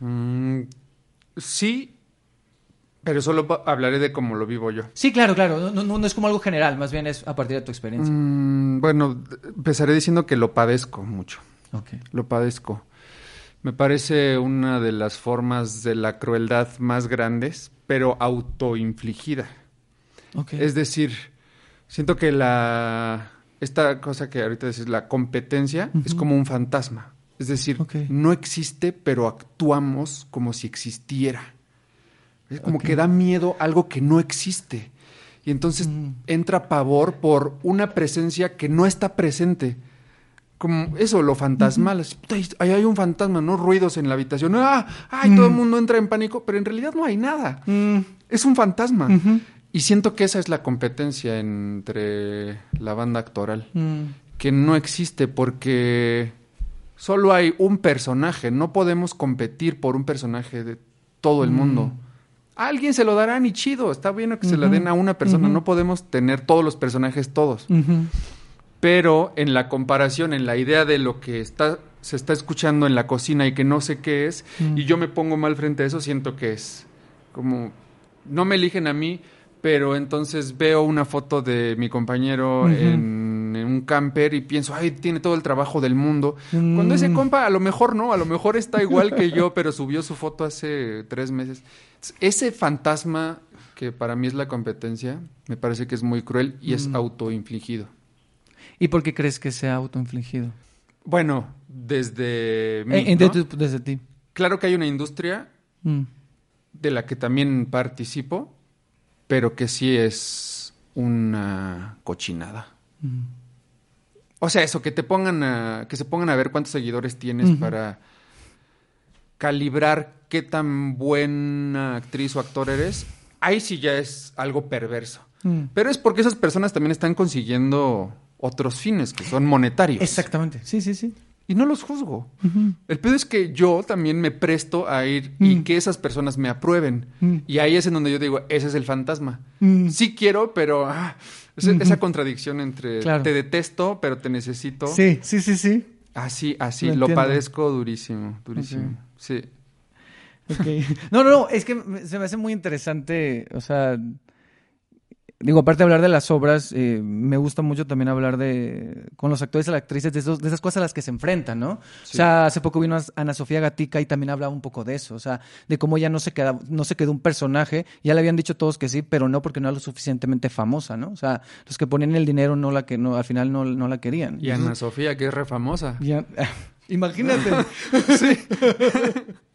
Mm, sí, pero solo hablaré de cómo lo vivo yo. Sí, claro, claro, no, no, no es como algo general, más bien es a partir de tu experiencia. Mm, bueno, empezaré diciendo que lo padezco mucho. Ok. Lo padezco. Me parece una de las formas de la crueldad más grandes, pero autoinfligida. Ok. Es decir, siento que la esta cosa que ahorita decís, la competencia, es como un fantasma. Es decir, no existe, pero actuamos como si existiera. Es como que da miedo algo que no existe. Y entonces Mm. entra pavor por una presencia que no está presente. Como eso, lo fantasmal. así, ahí hay un fantasma, no ruidos en la habitación. ¡Ah! ¡Ay! Todo el mundo entra en pánico, pero en realidad no hay nada. Mm, Es un fantasma. Y siento que esa es la competencia entre la banda actoral, mm. que no existe porque solo hay un personaje, no podemos competir por un personaje de todo el Mm. mundo. A alguien se lo darán y chido, está bien que se la den a una persona, no podemos tener todos los personajes todos. Pero en la comparación, en la idea de lo que está, se está escuchando en la cocina y que no sé qué es, y yo me pongo mal frente a eso, siento que es como, no me eligen a mí, pero entonces veo una foto de mi compañero Ujú. En, en un camper y pienso, ay, tiene todo el trabajo del mundo. Cuando ese Mm. compa, a lo mejor no, a lo mejor está igual que yo, pero subió su foto hace tres meses. Ese fantasma que para mí es la competencia, me parece que es muy cruel y es Mm. autoinfligido. ¿Y por qué crees que sea autoinfligido? Bueno, desde mí, Eh, desde ti. Claro que hay una industria Mm. de la que también participo, pero que sí es una cochinada. Mm. O sea, eso, que te pongan a, que se pongan a ver cuántos seguidores tienes para calibrar qué tan buena actriz o actor eres, ahí sí ya es algo perverso. Mm. Pero es porque esas personas también están consiguiendo otros fines que son monetarios. Exactamente. Sí, sí, sí. Y no los juzgo. El pedo es que yo también me presto a ir y Mm. que esas personas me aprueben. Mm. Y ahí es en donde yo digo, ese es el fantasma. Mm. Sí quiero, pero ah, esa, Ujú. esa contradicción entre Claro. te detesto, pero te necesito. Sí, sí, sí, sí. Así, así, Lo padezco durísimo, durísimo. Sí. Ok. No, no, no, es que se me hace muy interesante, o sea, digo, aparte de hablar de las obras, eh, me gusta mucho también hablar de, con los actores y las actrices, de, esos- de esas cosas a las que se enfrentan, ¿no? O sea, hace poco vino Ana Sofía Gatica y también hablaba un poco de eso, o sea, de cómo ya no se, queda, no se quedó un personaje, ya le habían dicho todos que sí, pero no porque no era lo suficientemente famosa, ¿no? O sea, los que ponían el dinero no la que no, al final no, no la querían. Y Ana Sofía, que es re famosa. Ya- Imagínate. sí.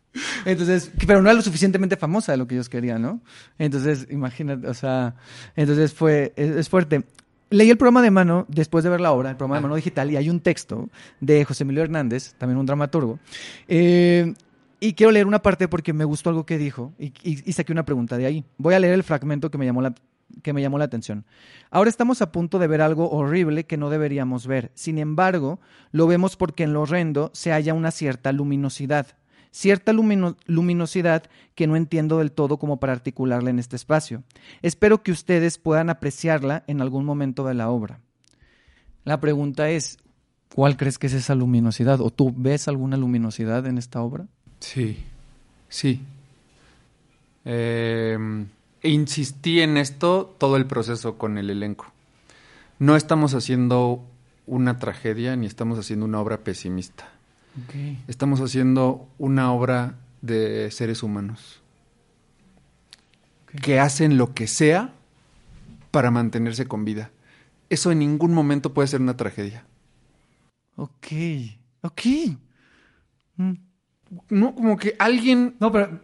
Entonces, pero no era lo suficientemente famosa de lo que ellos querían, ¿no? Entonces, imagínate, o sea, entonces fue, es, fuerte. Leí el programa de mano después de ver la obra, el programa de mano digital, y hay un texto de José Emilio Hernández, también un dramaturgo. eh, y quiero leer una parte porque me gustó algo que dijo y saqué una pregunta de ahí. Voy a leer el fragmento que me llamó la, que me llamó la atención. Ahora estamos a punto de ver algo horrible que no deberíamos ver. Sin embargo, lo vemos porque en lo horrendo se halla una cierta luminosidad. Cierta lumino- luminosidad que no entiendo del todo como para articularla en este espacio. Espero que ustedes puedan apreciarla en algún momento de la obra. La pregunta es, ¿cuál crees que es esa luminosidad? ¿O tú ves alguna luminosidad en esta obra? Sí, sí. Eh, insistí en esto todo el proceso con el elenco. No estamos haciendo una tragedia ni estamos haciendo una obra pesimista. Estamos haciendo una obra de seres humanos que hacen lo que sea para mantenerse con vida. Eso en ningún momento puede ser una tragedia. Ok, ok. Mm. No, como que alguien No, pero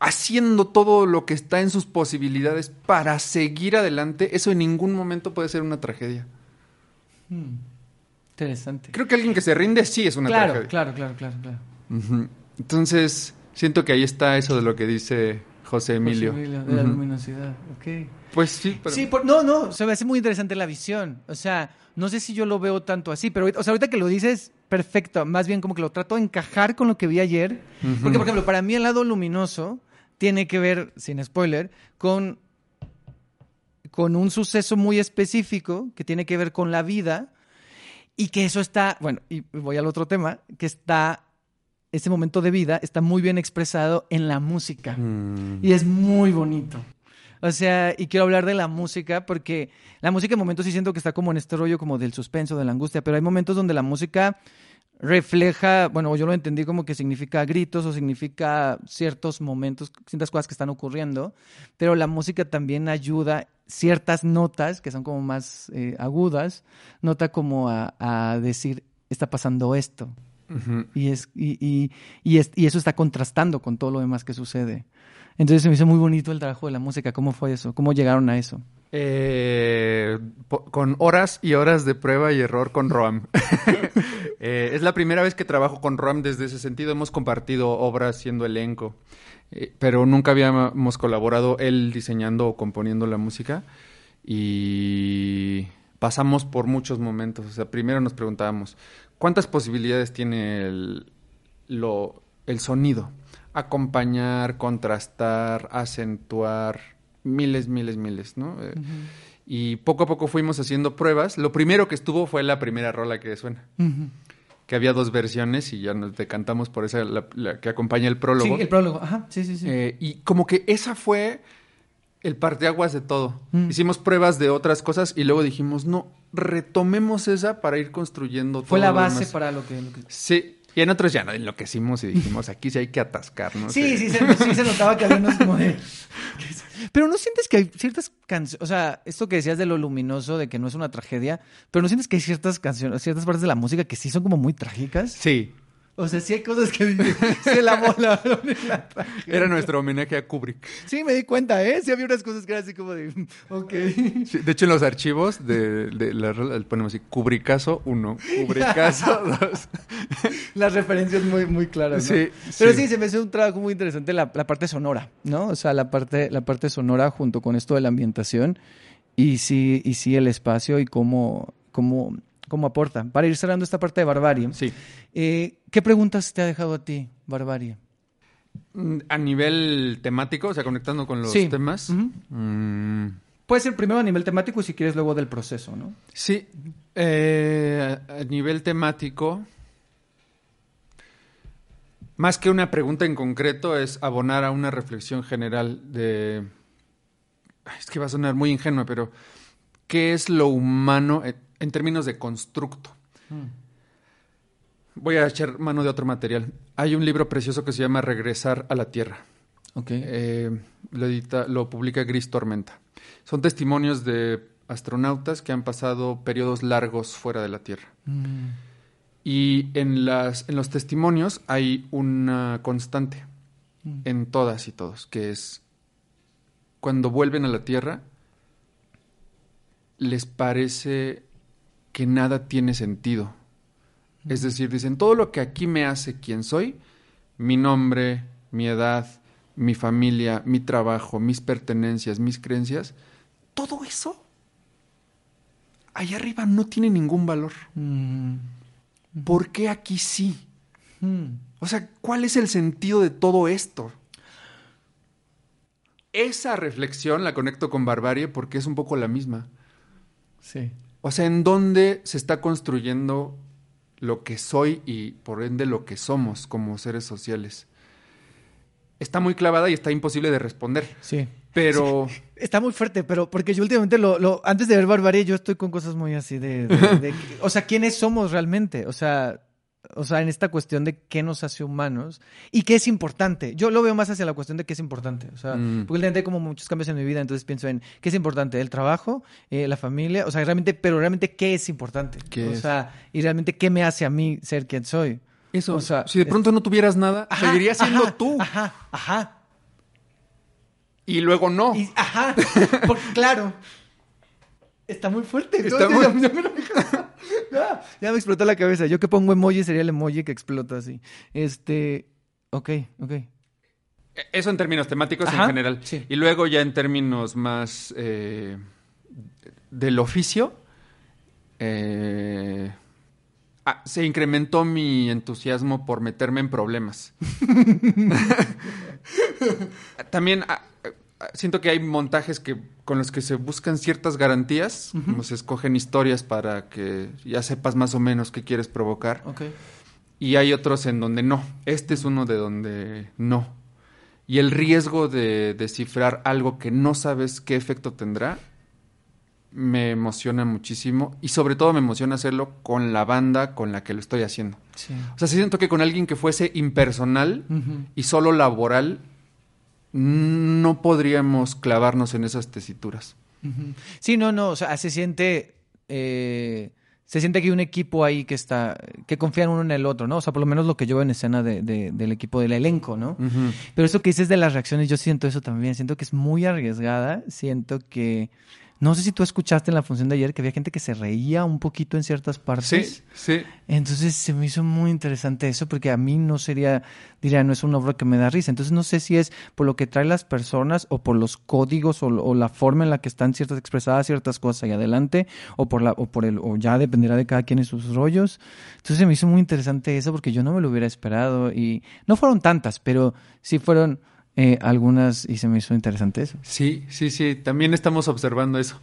haciendo todo lo que está en sus posibilidades para seguir adelante, eso en ningún momento puede ser una tragedia. mm, interesante. Creo que alguien que se rinde sí es una claro, tragedia. claro, claro, claro, claro. Entonces, siento que ahí está eso de lo que dice José Emilio. José Emilio, de la luminosidad. Ok. Pues sí, pero... Sí, por- no, no, se me hace muy interesante la visión. O sea, no sé si yo lo veo tanto así, pero ahorita- o sea, ahorita que lo dices, perfecto. Más bien como que lo trato de encajar con lo que vi ayer. Porque, por ejemplo, para mí el lado luminoso tiene que ver, sin spoiler, con, con un suceso muy específico que tiene que ver con la vida y que eso está, bueno, y voy al otro tema, que está, ese momento de vida está muy bien expresado en la música. Mm. Y es muy bonito. O sea, y quiero hablar de la música porque la música en momentos sí siento que está como en este rollo como del suspenso, de la angustia, pero hay momentos donde la música refleja, bueno, yo lo entendí como que significa gritos o significa ciertos momentos, ciertas cosas que están ocurriendo, pero la música también ayuda ciertas notas que son como más eh, agudas, nota como a, a decir, está pasando esto. Y, es, y, y, y, es- y eso está contrastando con todo lo demás que sucede. Entonces se me hizo muy bonito el trabajo de la música. ¿Cómo fue eso? ¿Cómo llegaron a eso? Eh, con horas y horas de prueba y error con Roam. Eh, es la primera vez que trabajo con Roam desde ese sentido. Hemos compartido obras siendo elenco, eh, pero nunca habíamos colaborado él diseñando o componiendo la música. Y pasamos por muchos momentos. O sea, primero nos preguntábamos, ¿cuántas posibilidades tiene el, el sonido? Acompañar, contrastar, acentuar, miles, miles, miles, ¿no? Eh, Y poco a poco fuimos haciendo pruebas. Lo primero que estuvo fue la primera rola que suena, que había dos versiones y ya nos decantamos por esa, la, la que acompaña el prólogo. Sí, el prólogo. Ajá, sí, sí, sí. Eh, y como que esa fue el parteaguas de todo. Mm. Hicimos pruebas de otras cosas y luego dijimos, no, retomemos esa para ir construyendo fue todo la base demás". para lo que... lo que- Sí, y en otros ya no enloquecimos y dijimos, aquí sí hay que atascar, ¿no? Sí, sí, se, sí se notaba que había unos como de... Pero ¿no sientes que hay ciertas canciones, o sea, esto que decías de lo luminoso, de que no es una tragedia, pero ¿no sientes que hay ciertas canciones, ciertas partes de la música que sí son como muy trágicas? Sí, O sea, sí hay cosas que se la volaron en la era nuestro homenaje a Kubrick. Sí, me di cuenta, ¿eh? Sí había unas cosas que eran así como de... Ok. Sí, de hecho, en los archivos de, de la ponemos así, Kubrickazo 1, Kubrickazo 2. Las referencias muy, muy claras, ¿no? Sí, Pero sí. sí, se me hace un trabajo muy interesante la, la parte sonora, ¿no? O sea, la parte, la parte sonora junto con esto de la ambientación y sí, y sí el espacio y cómo, cómo, cómo aporta. Para ir cerrando esta parte de Barbarie, Sí. eh, ¿qué preguntas te ha dejado a ti, Barbarie? Mm, A nivel temático, o sea, conectando con los Sí. temas. Ujú. mm, Puede ser primero a nivel temático y si quieres luego del proceso, ¿no? Sí, eh, a nivel temático, más que una pregunta en concreto, es abonar a una reflexión general de... Es que va a sonar muy ingenuo, pero ¿qué es lo humano en, términos de constructo? Voy a echar mano de otro material. Hay un libro precioso que se llama Regresar a la Tierra. Eh, lo, edita- lo publica Gris Tormenta. Son testimonios de astronautas que han pasado periodos largos fuera de la Tierra. Mm, Y en, las, en los testimonios hay una constante Mm. en todas y todos, que es cuando vuelven a la Tierra, les parece que nada tiene sentido. Es decir, dicen, todo lo que aquí me hace quien soy, mi nombre, mi edad, mi familia, mi trabajo, mis pertenencias, mis creencias, todo eso allá arriba no tiene ningún valor. mm, ¿Por qué aquí sí? mm. O sea, ¿cuál es el sentido de todo esto? Esa reflexión la conecto con Barbarie porque es un poco la misma. Sí. O sea, ¿en dónde se está construyendo lo que soy y por ende lo que somos como seres sociales? Está muy clavada y está imposible de responder. Sí. Pero Está muy fuerte, pero porque yo últimamente lo, lo antes de ver Barbarie, yo estoy con cosas muy así de, de- de- o sea, ¿quiénes somos realmente? O sea, o sea, en esta cuestión de qué nos hace humanos y qué es importante. Yo lo veo más hacia la cuestión de qué es importante. O sea, Mm. porque últimamente hay como muchos cambios en mi vida, entonces pienso en qué es importante, el trabajo, eh, la familia, o sea, realmente, pero realmente qué es importante. ¿Qué o es? sea, y realmente qué me hace a mí ser quien soy. eso, O sea, si de pronto no tuvieras nada, Ajá, seguirías siendo ajá, tú. Ajá, ajá. Y luego no. Y- ajá, porque claro. Está muy fuerte. Está muy- ya, me lo- ya me explotó la cabeza. Yo que pongo emoji sería el emoji que explota así. Este, ok, ok. Eso en términos temáticos Ajá, en general. sí. Y luego ya en términos más eh, del oficio, eh, ah, se incrementó mi entusiasmo por meterme en problemas. También ah, siento que hay montajes que con los que se buscan ciertas garantías, como se escogen historias para que ya sepas más o menos qué quieres provocar. Y hay otros en donde no. Este es uno de donde no. Y el riesgo de descifrar algo que no sabes qué efecto tendrá me emociona muchísimo. Y sobre todo me emociona hacerlo con la banda con la que lo estoy haciendo. Sí. O sea, siento que con alguien que fuese impersonal y solo laboral, no podríamos clavarnos en esas tesituras. Sí, no, no, o sea, se siente, eh, se siente que hay un equipo ahí que está, que confían uno en el otro, ¿no? O sea, por lo menos lo que yo veo en escena de- de- del equipo del elenco, ¿no? Pero eso que dices de las reacciones, yo siento eso también, siento que es muy arriesgada, siento que, no sé si tú escuchaste en la función de ayer que había gente que se reía un poquito en ciertas partes. Sí, sí. Entonces se me hizo muy interesante eso porque a mí no sería, diría, no es una obra que me da risa. Entonces no sé si es por lo que trae las personas o por los códigos o, o la forma en la que están ciertas expresadas ciertas cosas ahí adelante o por la o por el o ya dependerá de cada quien y sus rollos. Entonces se me hizo muy interesante eso porque yo no me lo hubiera esperado y no fueron tantas, pero sí fueron eh, algunas y se me hizo interesante eso. Sí, sí, sí. También estamos observando eso.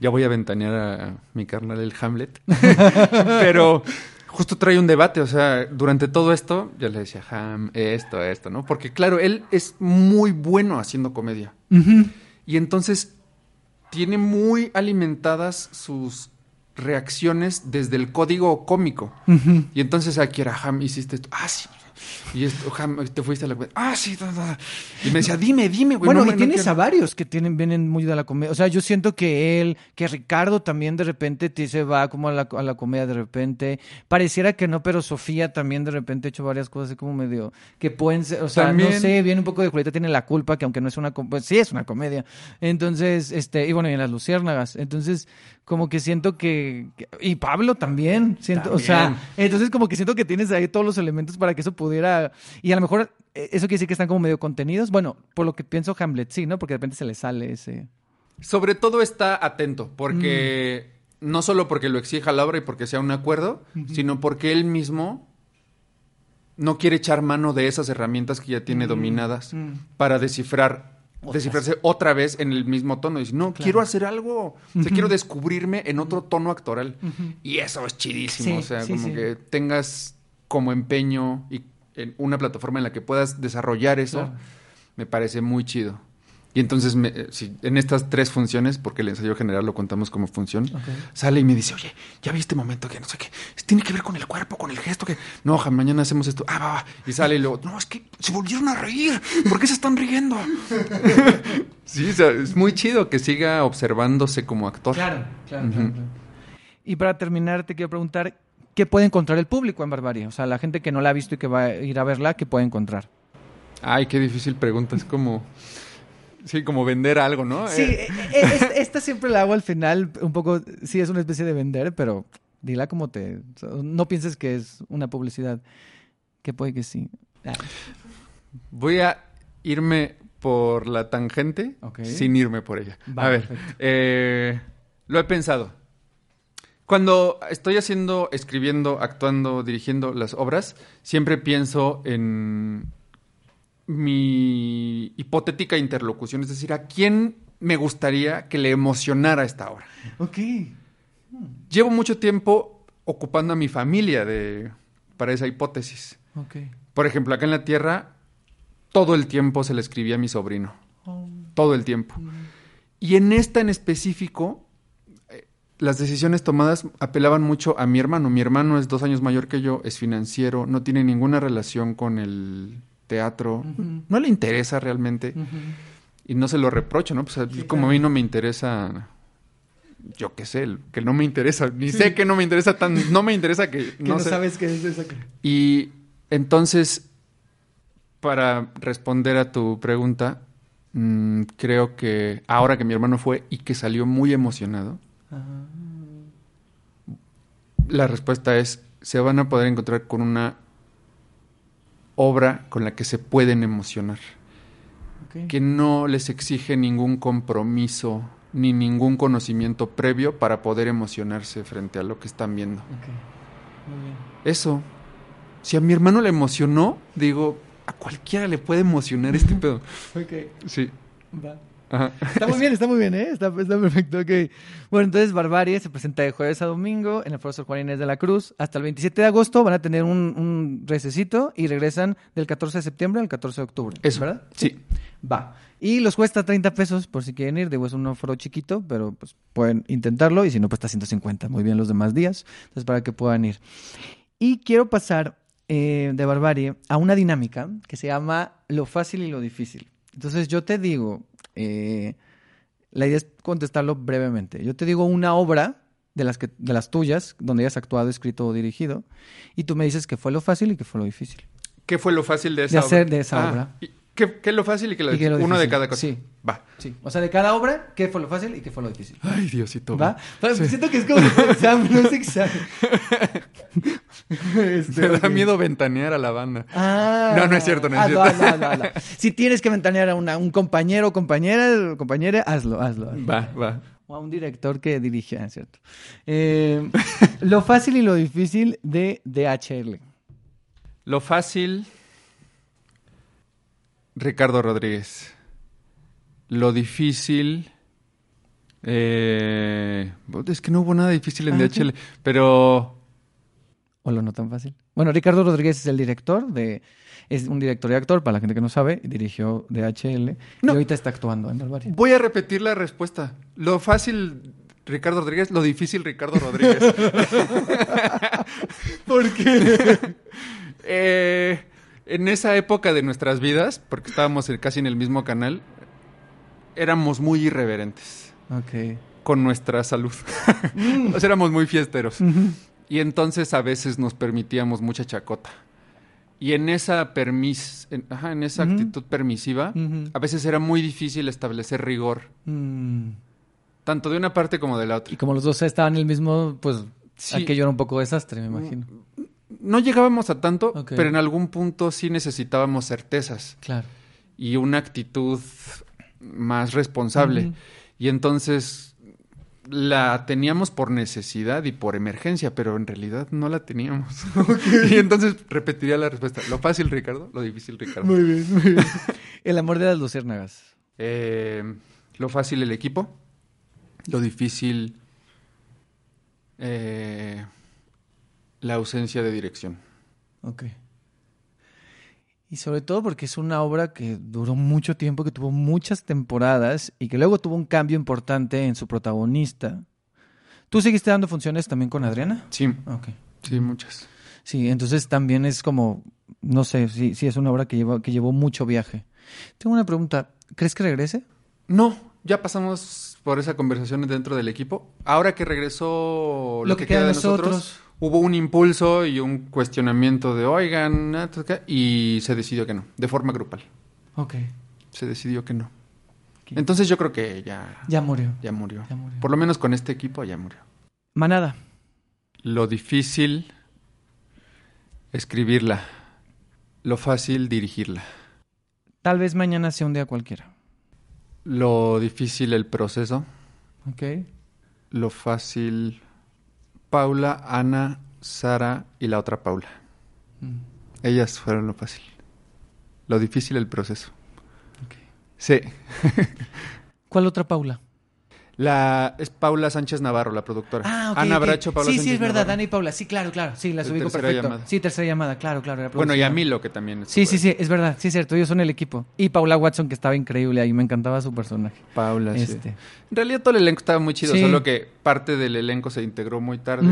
Ya voy a ventanear a mi carnal el Hamlet. Pero justo trae un debate, o sea, durante todo esto, yo le decía, Ham, esto, esto, ¿no? Porque claro, él es muy bueno haciendo comedia. Y entonces tiene muy alimentadas sus reacciones desde el código cómico. Y entonces aquí era, Ham, hiciste esto. Ah, sí. Y esto, te fuiste a la... Ah, sí. da, da". Y me decía, dime, dime, güey. Bueno, no y no tienes quiero". a varios que tienen, vienen muy de la comedia. O sea, yo siento que él, que Ricardo también de repente te- se va como a la, a la comedia de repente. Pareciera que no, pero Sofía también de repente ha hecho varias cosas así como medio que pueden ser, o sea, no sé, viene un poco de Julieta tiene la culpa, que aunque no es una, pues sí es una comedia. Entonces, este, y bueno, y en las luciérnagas. Entonces, como que siento que, y Pablo también, siento, o sea, entonces como que siento que tienes ahí todos los elementos para que eso pudiera, y a lo mejor eh, eso quiere decir que están como medio contenidos. Bueno, por lo que pienso Hamlet, sí, ¿no? Porque de repente se le sale ese... Sobre todo está atento, porque no solo porque lo exija la obra y porque sea un acuerdo, sino porque él mismo no quiere echar mano de esas herramientas que ya tiene dominadas mm. para descifrar. Descifrarse otra vez en el mismo tono. Dice, no, quiero hacer algo, o sea, quiero descubrirme en otro tono actoral. Y eso es chidísimo, Sí, o sea, sí, como sí. que tengas como empeño y en una plataforma en la que puedas desarrollar eso, Claro. me parece muy chido. Y entonces, me- eh, si en estas tres funciones, porque el ensayo general lo contamos como función, sale y me dice, oye, ya vi este momento que no sé qué, tiene que ver con el cuerpo, con el gesto, que no, ja, mañana hacemos esto, ah, va, va. Y sale y luego, no, es que se volvieron a reír, ¿por qué se están riendo? sí, o sea, es muy chido que siga observándose como actor. Claro, claro, claro, claro. Y para terminar, te quiero preguntar, ¿qué puede encontrar el público en Barbarie? O sea, la gente que no la ha visto y que va a ir a verla, ¿qué puede encontrar? Ay, qué difícil pregunta, es como, sí, como vender algo, ¿no? Sí, Eh, eh, eh, esta, siempre la hago al final, un poco, sí es una especie de vender, pero dila como te... No pienses que es una publicidad, que puede que sí. Ah, Voy a irme por la tangente sin irme por ella. Va, a ver, eh, lo he pensado. Cuando estoy haciendo, escribiendo, actuando, dirigiendo las obras, siempre pienso en mi hipotética interlocución, es decir, a quién me gustaría que le emocionara esta obra. Ok. Llevo mucho tiempo ocupando a mi familia de, para esa hipótesis. Ok. Por ejemplo, acá en la Tierra, todo el tiempo se le escribía a mi sobrino. Todo el tiempo. Y en esta en específico, eh, las decisiones tomadas apelaban mucho a mi hermano. Mi hermano es dos años mayor que yo, es financiero, no tiene ninguna relación con el teatro, no le interesa realmente. Y no se lo reprocho, ¿no? Pues Sí, como claro. a mí no me interesa, yo qué sé, que no me interesa, ni sé que no me interesa tan, no me interesa que Que no, no, sé. sabes qué es esa... Y entonces, para responder a tu pregunta, mm, creo que ahora que mi hermano fue y que salió muy emocionado, Ah. la respuesta es, se van a poder encontrar con una obra con la que se pueden emocionar. Que no les exige ningún compromiso ni ningún conocimiento previo para poder emocionarse frente a lo que están viendo. Muy bien. Eso. Si a mi hermano le emocionó, digo, a cualquiera le puede emocionar este pedo. Ok. Sí. Va. Ajá. Está muy bien, está muy bien, ¿eh? Está, está perfecto, ok. Bueno, entonces Barbarie se presenta de jueves a domingo en el Foro Sor Juan Inés de la Cruz. Hasta el 27 de agosto van a tener un, un recesito y regresan del 14 de septiembre al 14 de octubre. Eso. ¿Verdad? Sí. Va. Y los cuesta 30 pesos por si quieren ir. Digo, es un foro chiquito, pero pues pueden intentarlo. Y si no, pues está 150. Muy bien los demás días. Entonces, para que puedan ir. Y quiero pasar eh, de Barbarie a una dinámica que se llama lo fácil y lo difícil. Entonces, yo te digo, eh, la idea es contestarlo brevemente. Yo te digo una obra de las, que, de las tuyas, donde hayas actuado, escrito o dirigido, y tú me dices qué fue lo fácil y qué fue lo difícil. ¿Qué fue lo fácil de esa De obra? hacer de esa Ah, obra. ¿y ¿Qué, qué es lo fácil y qué, lo es lo difícil? Uno de cada cosa. Sí. Va. Sí. O sea, de cada obra, qué fue lo fácil y qué fue lo difícil. Ay, Diosito. ¿Va? Siento que es como un examen, no es examen. Este, Me da miedo ventanear a la banda. Ah, No, no es cierto, no es hazlo, cierto. hazlo, hazlo, hazlo. Si tienes que ventanear a una- un compañero o compañera, compañera, hazlo, hazlo. hazlo. Va, va. O a un director que dirige, ah, ¿cierto? Eh, lo fácil y lo difícil de DHL. Lo fácil, Ricardo Rodríguez. Lo difícil, eh, es que no hubo nada difícil en Ah. DHL, pero ¿O lo no tan fácil? Bueno, Ricardo Rodríguez es el director de... Es un director y actor, para la gente que no sabe, dirigió DHL y No. ahorita está actuando en Barbarie. voy a repetir la respuesta. Lo fácil, Ricardo Rodríguez, lo difícil, Ricardo Rodríguez. ¿Por qué? Eh, en esa época de nuestras vidas, porque estábamos casi en el mismo canal, éramos muy irreverentes Ok. con nuestra salud. o sea, éramos muy fiesteros. Y entonces a veces nos permitíamos mucha chacota. Y en esa permis, en, ajá, en esa actitud permisiva, a veces era muy difícil establecer rigor, Mm. tanto de una parte como de la Y otra. como los dos estaban en el mismo, pues Sí. aquello era un poco desastre, me imagino. No llegábamos a tanto, pero en algún punto sí necesitábamos certezas Claro. y una actitud más responsable. Y entonces la teníamos por necesidad y por emergencia, pero en realidad no la teníamos. y entonces repetiría la respuesta. Lo fácil, Ricardo, lo difícil, Ricardo. Muy bien, muy bien. El amor de las luciérnagas. Eh, lo fácil, el equipo. Lo difícil, eh, la ausencia de dirección. Ok. Y sobre todo porque es una obra que duró mucho tiempo, que tuvo muchas temporadas y que luego tuvo un cambio importante en su protagonista. ¿Tú seguiste dando funciones también con Adriana? Sí, Ok. sí, muchas. Sí, entonces también es como, no sé, sí, sí es una obra que llevó, que llevó mucho viaje. Tengo una pregunta, ¿crees que regrese? No, ya pasamos por esa conversación dentro del equipo. Ahora que regresó lo, que, queda de nosotros, hubo un impulso y un cuestionamiento de, oigan, ah, ta, ta", y se decidió que no, de forma grupal. Ok. Se decidió que no. Entonces yo creo que ya, Ya murió. ya murió. Ya murió. Por lo menos con este equipo ya murió. Manada. Lo difícil, escribirla. Lo fácil, dirigirla. Tal vez mañana sea un día cualquiera. Lo difícil, el proceso. Ok. Lo fácil, Paula, Ana, Sara y la otra Paula. Mm. Ellas fueron lo fácil. Lo difícil, el proceso. Sí. ¿Cuál otra Paula? La, es Paula Sánchez Navarro, la productora. Ah, ok. Ana ok. Bracho, Paula Sí, Sánchez sí, es verdad, Navarro. Dani y Paula. Sí, claro, claro. Sí, las ubico tercera perfecto. llamada. Sí, tercera llamada, claro, claro. Bueno, y a Milo, que también. Sí, sí, sí, es verdad. Sí, es cierto. Ellos son el equipo. Y Paula Watson, que estaba increíble ahí. Me encantaba su personaje. Paula, sí. Este. En realidad todo el elenco estaba muy chido, Sí. solo que parte del elenco se integró muy tarde.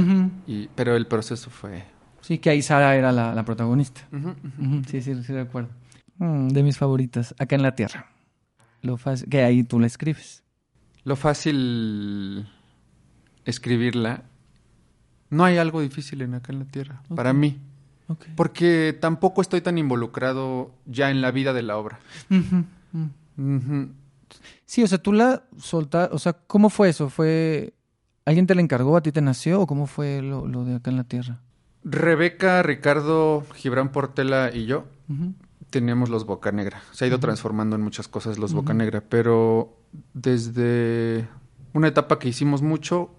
Y, pero el proceso fue... Sí, que ahí Sara era la, la protagonista. Sí, sí, sí, de acuerdo. Mm, de mis favoritas. Acá en la Tierra. Lo fácil, que ahí tú la escribes. Lo fácil escribirla. No hay algo difícil en acá en la tierra, para mí. Porque tampoco estoy tan involucrado ya en la vida de la obra. Ujú. Sí, o sea, tú la soltaste, o sea, ¿cómo fue eso? ¿Fue alguien te la encargó, a ti te nació o cómo fue lo, lo de acá en la Tierra? Rebeca, Ricardo, Gibran Portela y yo Ujú. teníamos los Boca Negra. Se ha ido transformando en muchas cosas los Boca Negra, pero desde una etapa que hicimos mucho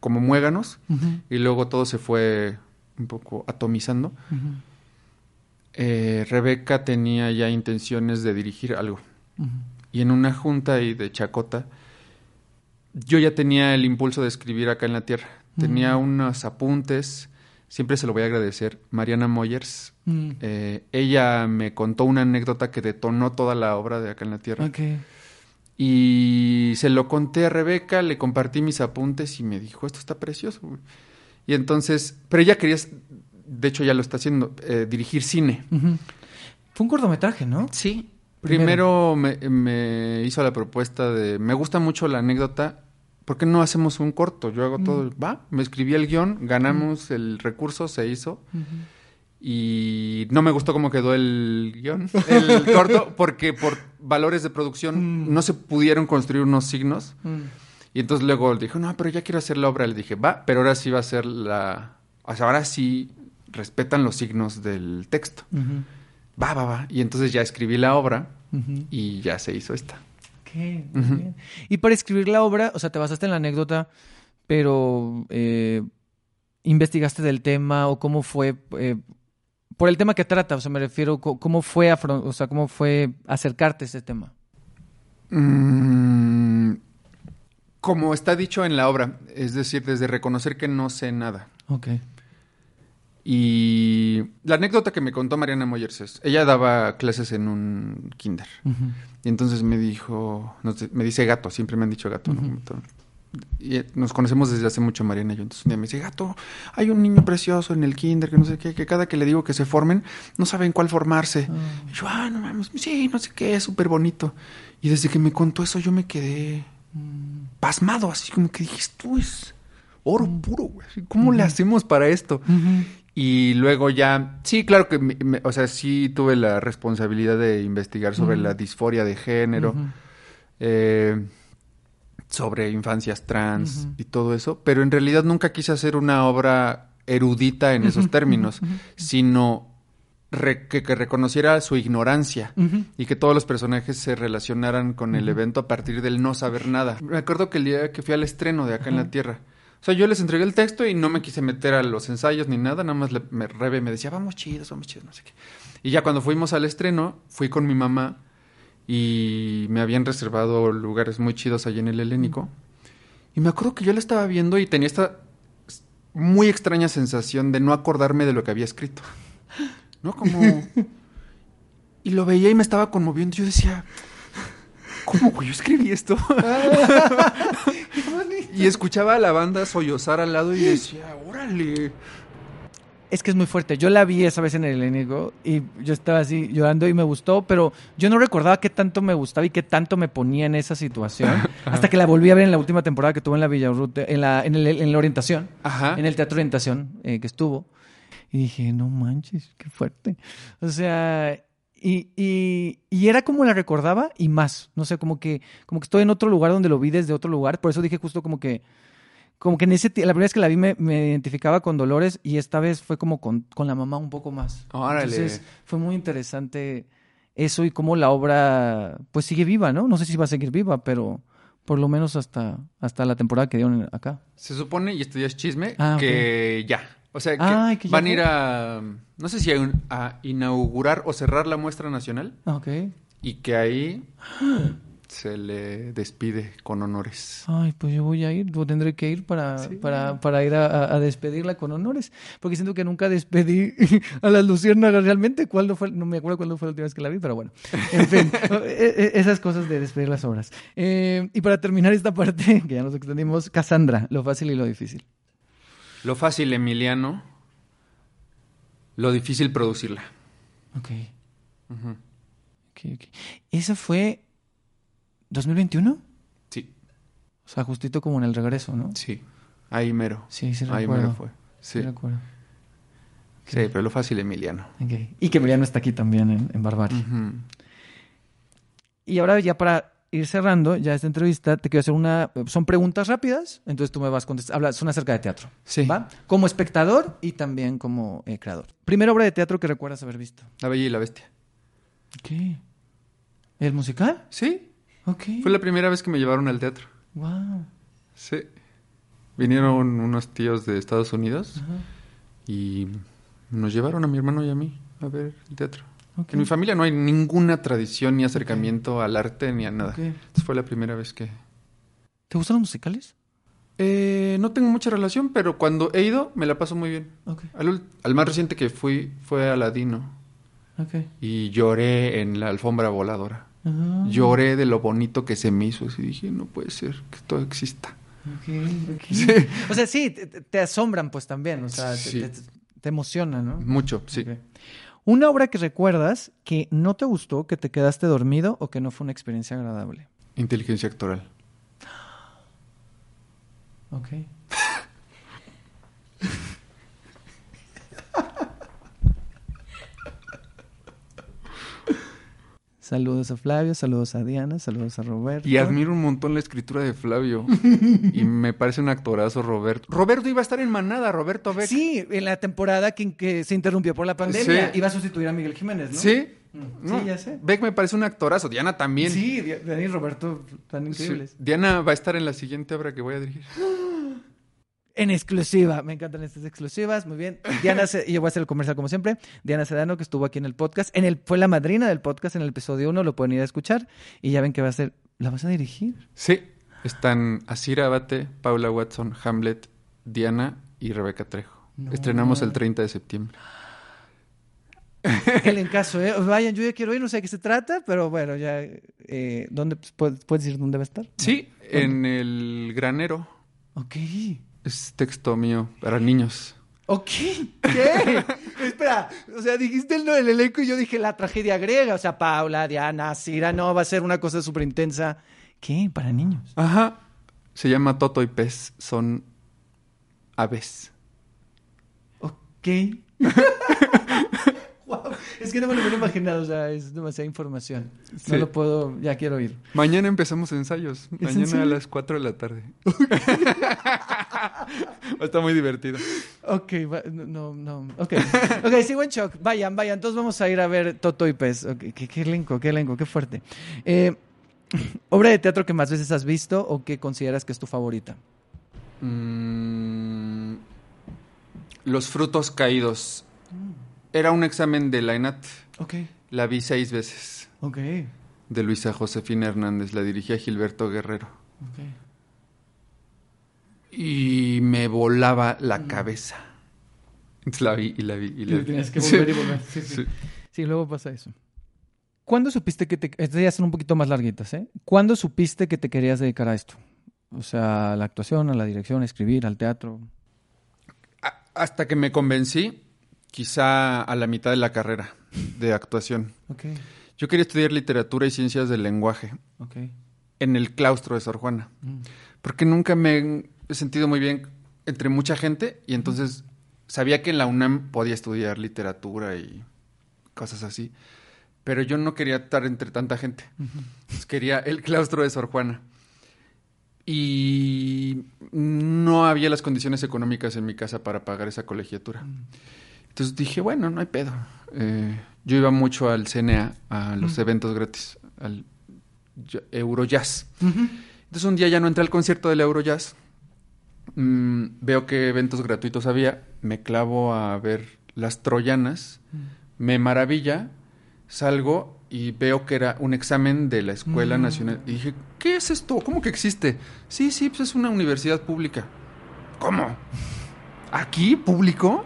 como muéganos y luego todo se fue un poco atomizando. eh, Rebeca tenía ya intenciones de dirigir algo. Y en una junta ahí de Chacota, yo ya tenía el impulso de escribir acá en la tierra. Tenía unos apuntes, siempre se lo voy a agradecer, Mariana Moyers. Mm. eh, ella me contó una anécdota que detonó toda la obra de acá en la tierra. Y se lo conté a Rebeca, le compartí mis apuntes y me dijo, esto está precioso. güey". Y entonces, pero ella quería, de hecho ya lo está haciendo, eh, dirigir cine. Fue un cortometraje, ¿no? Sí. Primero. Primero me, me hizo la propuesta de, me gusta mucho la anécdota, ¿por qué no hacemos un corto? Yo hago todo, va, me escribí el guion, ganamos el recurso, se hizo. Y no me gustó cómo quedó el guion, el corto, porque por valores de producción no se pudieron construir unos signos. Mm. Y entonces luego dijo, no, pero ya quiero hacer la obra. Le dije, va, pero ahora sí va a ser la... O sea, ahora sí respetan los signos del texto. Va, va, va. Y entonces ya escribí la obra y ya se hizo esta. Ok, muy bien. Y para escribir la obra, o sea, te basaste en la anécdota, pero eh, investigaste del tema o cómo fue, eh, por el tema que trata, o sea, me refiero, cómo fue, afron- o sea, cómo fue acercarte a ese tema. Mm, como está dicho en la obra, es decir, desde reconocer que no sé nada. Ok. Y la anécdota que me contó Mariana Moyers es, ella daba clases en un kinder. Y entonces me dijo, no me dice gato, siempre me han dicho gato, ¿no? Y eh, nos conocemos desde hace mucho Mariana y yo. Entonces un día me dice, gato, hay un niño precioso en el kinder que no sé qué, que cada que le digo que se formen, no saben cuál formarse. Y yo, ah, no mames, sí, no sé qué, es súper bonito. Y desde que me contó eso yo me quedé pasmado, así como que dije, esto es oro puro, güey. ¿Cómo le hacemos para esto? Y luego ya, sí, claro que, me- me- o sea, sí tuve la responsabilidad de investigar sobre la disforia de género, eh, sobre infancias trans y todo eso, pero en realidad nunca quise hacer una obra erudita en esos términos, sino re- que, que reconociera su ignorancia y que todos los personajes se relacionaran con el evento a partir del no saber nada. Me acuerdo que el día que fui al estreno de Acá en la Tierra, o sea, yo les entregué el texto y no me quise meter a los ensayos ni nada, nada más le, me, Rebe me decía, vamos chidos, vamos chidos, no sé qué. Y ya cuando fuimos al estreno, fui con mi mamá y me habían reservado lugares muy chidos allí en el Helénico. Y me acuerdo que yo la estaba viendo y tenía esta muy extraña sensación de no acordarme de lo que había escrito. ¿No? Como... Y lo veía y me estaba conmoviendo. Yo decía, ¿cómo, güey? Yo escribí esto. y escuchaba a la banda sollozar al lado y decía, órale. Es que es muy fuerte. Yo la vi esa vez en el Helénico y yo estaba así llorando y me gustó, pero yo no recordaba qué tanto me gustaba y qué tanto me ponía en esa situación hasta que la volví a ver en la última temporada que tuve en la Villarrute, en la, en, el- en la orientación, Ajá. en el teatro de orientación eh, que estuvo. Y dije, no manches, qué fuerte. O sea, y, y, y era como la recordaba y más. No sé, como que, como que estoy en otro lugar donde lo vi desde otro lugar. Por eso dije justo como que como que en ese la primera vez que la vi me, me identificaba con Dolores y esta vez fue como con, con la mamá un poco más. Órale. Entonces fue muy interesante eso y cómo la obra pues sigue viva, ¿no? No sé si va a seguir viva, pero por lo menos hasta, hasta la temporada que dieron acá. Se supone, y esto ya es chisme, Ah, que ya. O sea, que, ya van a ir a, no sé si a, un- a inaugurar o cerrar la muestra nacional Ah, Ok. y que ahí se le despide con honores. Ay, pues yo voy a ir, yo tendré que ir para, para, para ir a, despedirla con honores, porque siento que nunca despedí a las luciérnagas realmente. ¿Cuándo fue? No me acuerdo cuándo fue la última vez que la vi, pero bueno. En fin, e- e- esas cosas de despedir las obras. Eh, y para terminar esta parte, que ya nos extendimos, Cassandra, lo fácil y lo difícil. Lo fácil, Emiliano. Lo difícil, producirla. Ok. Ok, ok. ¿Esa fue 2021? Sí, O sea, justito como en el regreso, ¿no? sí. Ahí mero. Sí, sí Ahí recuerdo. mero fue. Sí. Sí recuerdo. Sí, pero lo fácil, Emiliano. Y que Emiliano está aquí también en, en Barbarie. Y ahora ya para ir cerrando ya esta entrevista, te quiero hacer una... Son preguntas rápidas, entonces tú me vas contestando. Habla, son acerca de teatro. Sí. ¿Va? Como espectador y también como eh, creador. Primera obra de teatro que recuerdas haber visto. La Bella y la Bestia. ¿Qué? ¿El musical? Sí, Fue la primera vez que me llevaron al teatro. Wow. Sí. Vinieron unos tíos de Estados Unidos y nos llevaron a mi hermano y a mí a ver el teatro. Ok. En mi familia no hay ninguna tradición ni acercamiento al arte ni a nada. Entonces fue la primera vez que... ¿Te gustan los musicales? Eh, no tengo mucha relación, pero cuando he ido me la paso muy bien. Al, al más reciente que fui fue a Aladino y lloré en la alfombra voladora. Ah, Lloré de lo bonito que se me hizo. Y dije, no puede ser que esto exista. ok, ok. O sea, sí, te, asombran pues también, o sea, te, Sí. te, te emociona, ¿no? Mucho, sí. Una obra que recuerdas que no te gustó, que te quedaste dormido o que no fue una experiencia agradable. Inteligencia actoral. Ok. Saludos a Flavio, saludos a Diana, saludos a Roberto. Y admiro un montón la escritura de Flavio. y me parece un actorazo Roberto. Roberto iba a estar en Manada, Roberto Beck. Sí, en la temporada que, que se interrumpió por la pandemia. Sí. Iba a sustituir a Miguel Jiménez, ¿no? ¿Sí? Mm. No, Sí, ya sé. Beck me parece un actorazo. Diana también. Sí, Di- Dani y Roberto tan Sí. increíbles. Diana va a estar en la siguiente obra que voy a dirigir. En exclusiva, me encantan estas exclusivas, muy bien. Diana, y yo voy a hacer el comercial como siempre. Diana Sedano, que estuvo aquí en el podcast, en el, fue la madrina del podcast en el episodio 1, lo pueden ir a escuchar. Y ya ven que va a ser, ¿la vas a dirigir? Sí. Están Asira Abate, Paula Watson, Hamlet, Diana y Rebeca Trejo. No. Estrenamos el 30 de septiembre. Que en caso, ¿eh? Vayan, yo ya quiero ir, no sé de qué se trata, pero bueno, ya, eh, ¿dónde, puedes, puedes decir dónde va a estar? Sí, en el granero. Ok. Es texto mío para niños. Ok. ¿Qué? Espera, o sea, dijiste el, el elenco y yo dije la tragedia griega. O sea, Paula, Diana, Cira, no, va a ser una cosa súper intensa. ¿Qué? Para niños. Ajá. Se llama Toto y Pez. Son aves. Ok. Es que no me lo hubiera imaginado, o sea, es demasiada información. No Sí. lo puedo, ya quiero ir. Mañana empezamos ensayos. ¿Es en Mañana a las 4 de la tarde. Está muy divertido. Ok, va- no, no, ok. Ok, sigo en shock. Vayan, vayan. Entonces vamos a ir a ver Toto y Pez. Ok, qué, qué elenco, qué elenco, qué fuerte. Eh, ¿Obra de teatro que más veces has visto o que consideras que es tu favorita? Mm, los frutos caídos. Era un examen de la ENAT. Ok, La vi seis veces. ok, De Luisa Josefina Hernández. La dirigía Gilberto Guerrero. ok. Y me volaba la cabeza. Entonces la vi y la vi y la vi. tenías que Sí. volver y volver. Sí, sí. Sí. Sí, luego pasa eso. ¿Cuándo supiste que te... Estas ya son un poquito más larguitas, ¿eh? ¿Cuándo supiste que te querías dedicar a esto? O sea, a la actuación, a la dirección, a escribir, al teatro. A- Hasta que me convencí, quizá a la mitad de la carrera de actuación. Ok, Yo quería estudiar literatura y ciencias del lenguaje en el claustro de Sor Juana, Mm. porque nunca me he sentido muy bien entre mucha gente y entonces sabía que en la UNAM podía estudiar literatura y cosas así, pero yo no quería estar entre tanta gente. Quería el claustro de Sor Juana. Y no había las condiciones económicas en mi casa para pagar esa colegiatura. Entonces dije, bueno, no hay pedo. Eh, yo iba mucho al CNA, a los eventos gratis, al Eurojazz. Entonces un día ya no entré al concierto del Eurojazz. Mm, veo qué eventos gratuitos había. Me clavo a ver las troyanas. Me maravilla. Salgo y veo que era un examen de la Escuela Mm. Nacional. Y dije, ¿qué es esto? ¿Cómo que existe? Sí, sí, pues es una universidad pública. ¿Cómo? ¿Aquí? ¿Público?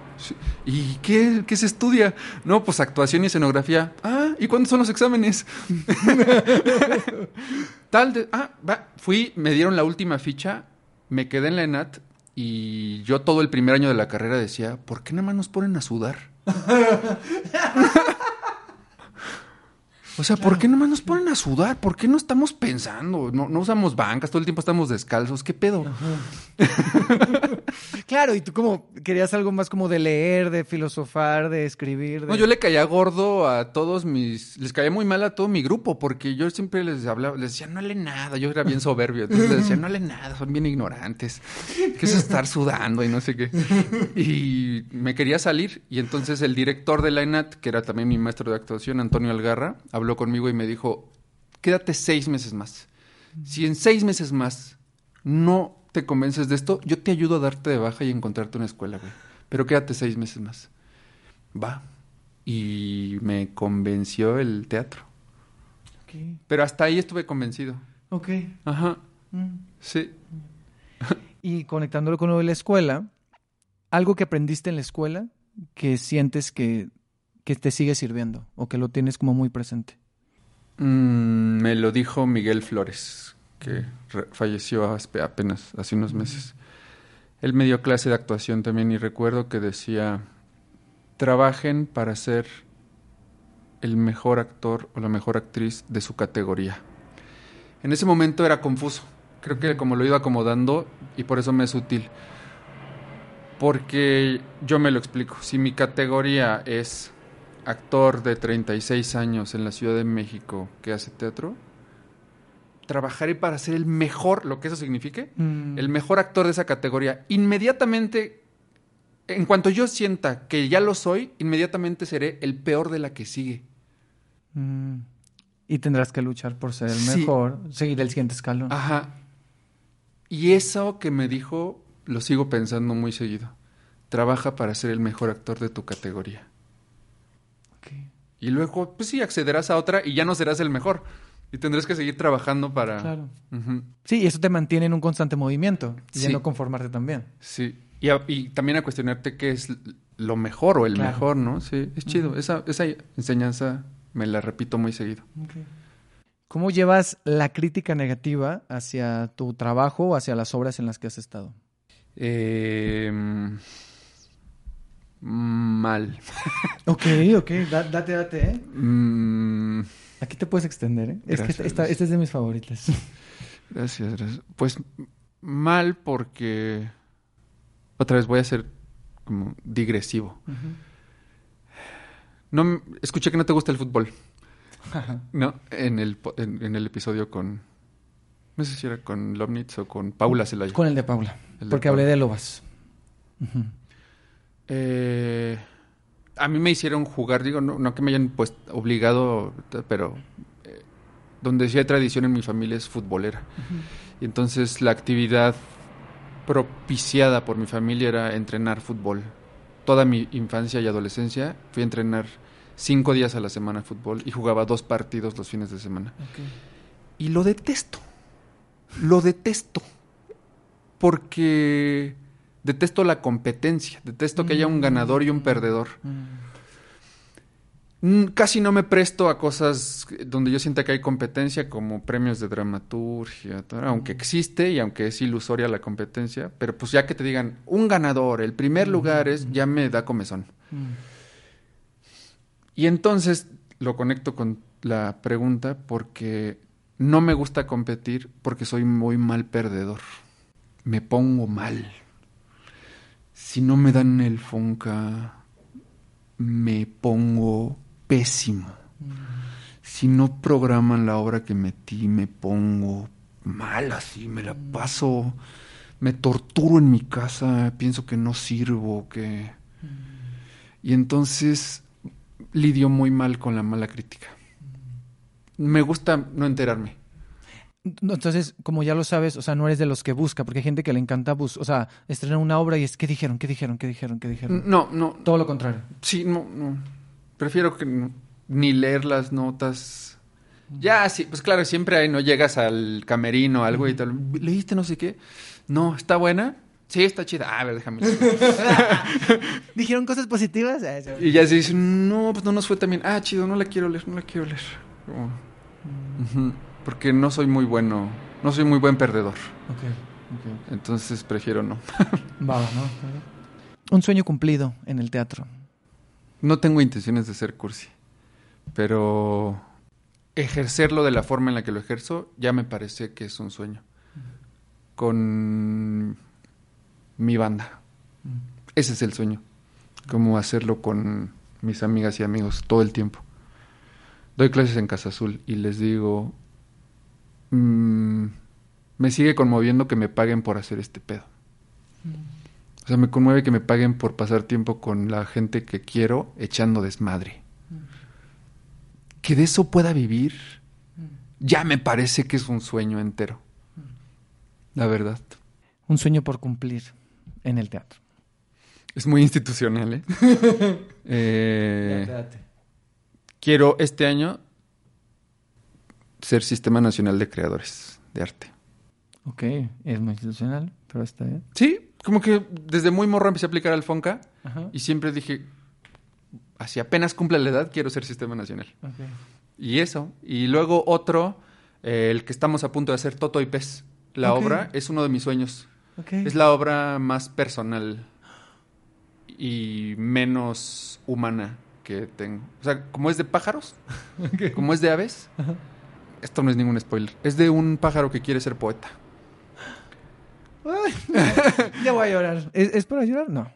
¿Y qué, qué se estudia? No, pues actuación y escenografía. Ah, ¿y cuándo son los exámenes? Tal de... Ah, va. Fui, me dieron la última ficha, me quedé en la ENAT y yo todo el primer año de la carrera decía, ¿por qué nada más nos ponen a sudar? O sea, ¿por qué nomás nos ponen a sudar? ¿Por qué no estamos pensando? No, no usamos bancas, todo el tiempo estamos descalzos. ¿Qué pedo? Claro, y tú como querías algo más como de leer, de filosofar, de escribir. de- No, yo le caía gordo a todos mis... Les caía muy mal a todo mi grupo porque yo siempre les hablaba, les decía, no leen nada. Yo era bien soberbio. Entonces les decía, no leen nada, son bien ignorantes. ¿Qué es estar sudando y no sé qué? Y me quería salir. Y entonces el director de la ENAT, que era también mi maestro de actuación, Antonio Algarra, habló conmigo y me dijo, quédate seis meses más. Si en seis meses más no te convences de esto, yo te ayudo a darte de baja y encontrarte una escuela, güey. Pero quédate seis meses más. Va. Y me convenció el teatro. Pero hasta ahí estuve convencido. Ok. Ajá. Mm. Sí. Y conectándolo con lo de la escuela, algo que aprendiste en la escuela que sientes que, que te sigue sirviendo o que lo tienes como muy presente. Mm, me lo dijo Miguel Flores, que falleció apenas hace unos meses. Él me dio clase de actuación también y recuerdo que decía, trabajen para ser el mejor actor o la mejor actriz de su categoría. En ese momento era confuso. Creo que como lo he ido acomodando y por eso me es útil. Porque yo me lo explico. Si mi categoría es actor de 36 años en la Ciudad de México que hace teatro, trabajaré para ser el mejor, lo que eso signifique, Mm. el mejor actor de esa categoría. Inmediatamente, en cuanto yo sienta que ya lo soy, inmediatamente seré el peor de la que sigue. Mm. Y tendrás que luchar por ser el Sí. mejor, seguir el siguiente escalón. Ajá. Y eso que me dijo, lo sigo pensando muy seguido. Trabaja para ser el mejor actor de tu categoría. Y luego, pues sí, accederás a otra y ya no serás el mejor. Y tendrás que seguir trabajando para... Claro. Sí, y eso te mantiene en un constante movimiento y Sí. no conformarte también. Sí. Y, a- y también a cuestionarte qué es lo mejor o el Claro. mejor, ¿no? Sí, es chido. Esa, esa enseñanza me la repito muy seguido. ¿Cómo llevas la crítica negativa hacia tu trabajo o hacia las obras en las que has estado? Eh, mal. Ok, ok, da- date, date, ¿eh? Mm, Aquí te puedes extender, ¿eh? Es que esta, esta es de mis favoritas. Gracias, gracias. Pues mal porque otra vez voy a ser como digresivo. No m- escuché que no te gusta el fútbol, ¿no? En el en, en el episodio con no sé si era con Lobnitz o con Paula Celaya. Con el de Paula, El de porque Paula. hablé de Lobas. Ujú. Eh, a mí me hicieron jugar, digo, no, no que me hayan pues obligado, pero eh, donde sí hay tradición en mi familia es futbolera. Y entonces la actividad propiciada por mi familia era entrenar fútbol. Toda mi infancia y adolescencia fui a entrenar cinco días a la semana fútbol y jugaba dos partidos los fines de semana. Y lo detesto. Lo detesto. Porque detesto la competencia. Detesto que haya un ganador y un perdedor. Mm, Casi no me presto a cosas donde yo sienta que hay competencia, como premios de dramaturgia, tal, aunque existe y aunque es ilusoria la competencia, pero pues ya que te digan un ganador, el primer lugar es, ya me da comezón. Y entonces lo conecto con la pregunta porque no me gusta competir porque soy muy mal perdedor. Me pongo mal. Si no me dan el Fonca, me pongo pésimo. Si no programan la obra que metí, me pongo mal así, me la paso, me torturo en mi casa, pienso que no sirvo, que... Y entonces lidio muy mal con la mala crítica. Me gusta no enterarme. Entonces, como ya lo sabes, o sea, no eres de los que busca, porque hay gente que le encanta bus o sea, estrenar una obra y es, ¿qué dijeron? ¿Qué dijeron? ¿Qué dijeron? ¿Qué dijeron? No, no, Todo lo contrario. Sí, no, no. Prefiero que no- ni leer las notas. Ya, sí, pues claro, siempre ahí no llegas al camerino o algo y tal. ¿Leíste no sé qué? No, ¿está buena? Sí, está chida. Ah, a ver, déjame. ¿Dijeron cosas positivas? Ah, y ya se dice, no, pues no nos fue tan bien. Ah, chido, no la quiero leer, no la quiero leer. Como, ujú, Porque no soy muy bueno, no soy muy buen perdedor. Ok, ok. Entonces prefiero no. Va, ¿no? Un sueño cumplido en el teatro. No tengo intenciones de ser cursi, pero ejercerlo de la forma en la que lo ejerzo ya me parece que es un sueño. Con mi banda. Ese es el sueño. Como hacerlo con mis amigas y amigos todo el tiempo. Doy clases en Casa Azul y les digo, mm, me sigue conmoviendo que me paguen por hacer este pedo. O sea, me conmueve que me paguen por pasar tiempo con la gente que quiero echando desmadre. Que de eso pueda vivir, ya me parece que es un sueño entero. La verdad. Un sueño por cumplir en el teatro. Es muy institucional, ¿eh? Eh, Quiero este año ser Sistema Nacional de Creadores de Arte. Ok, es muy institucional, pero está bien. Sí, como que desde muy morro empecé a aplicar al FONCA Ajá. y siempre dije, así apenas cumple la edad, quiero ser Sistema Nacional. Y eso. Y luego otro, eh, el que estamos a punto de hacer, Toto y Pez. La obra es uno de mis sueños. Es la obra más personal y menos humana que tengo. O sea, como es de pájaros, como es de aves, esto no es ningún spoiler. Es de un pájaro que quiere ser poeta. Ay, ya voy a llorar. ¿Es, es para llorar? No.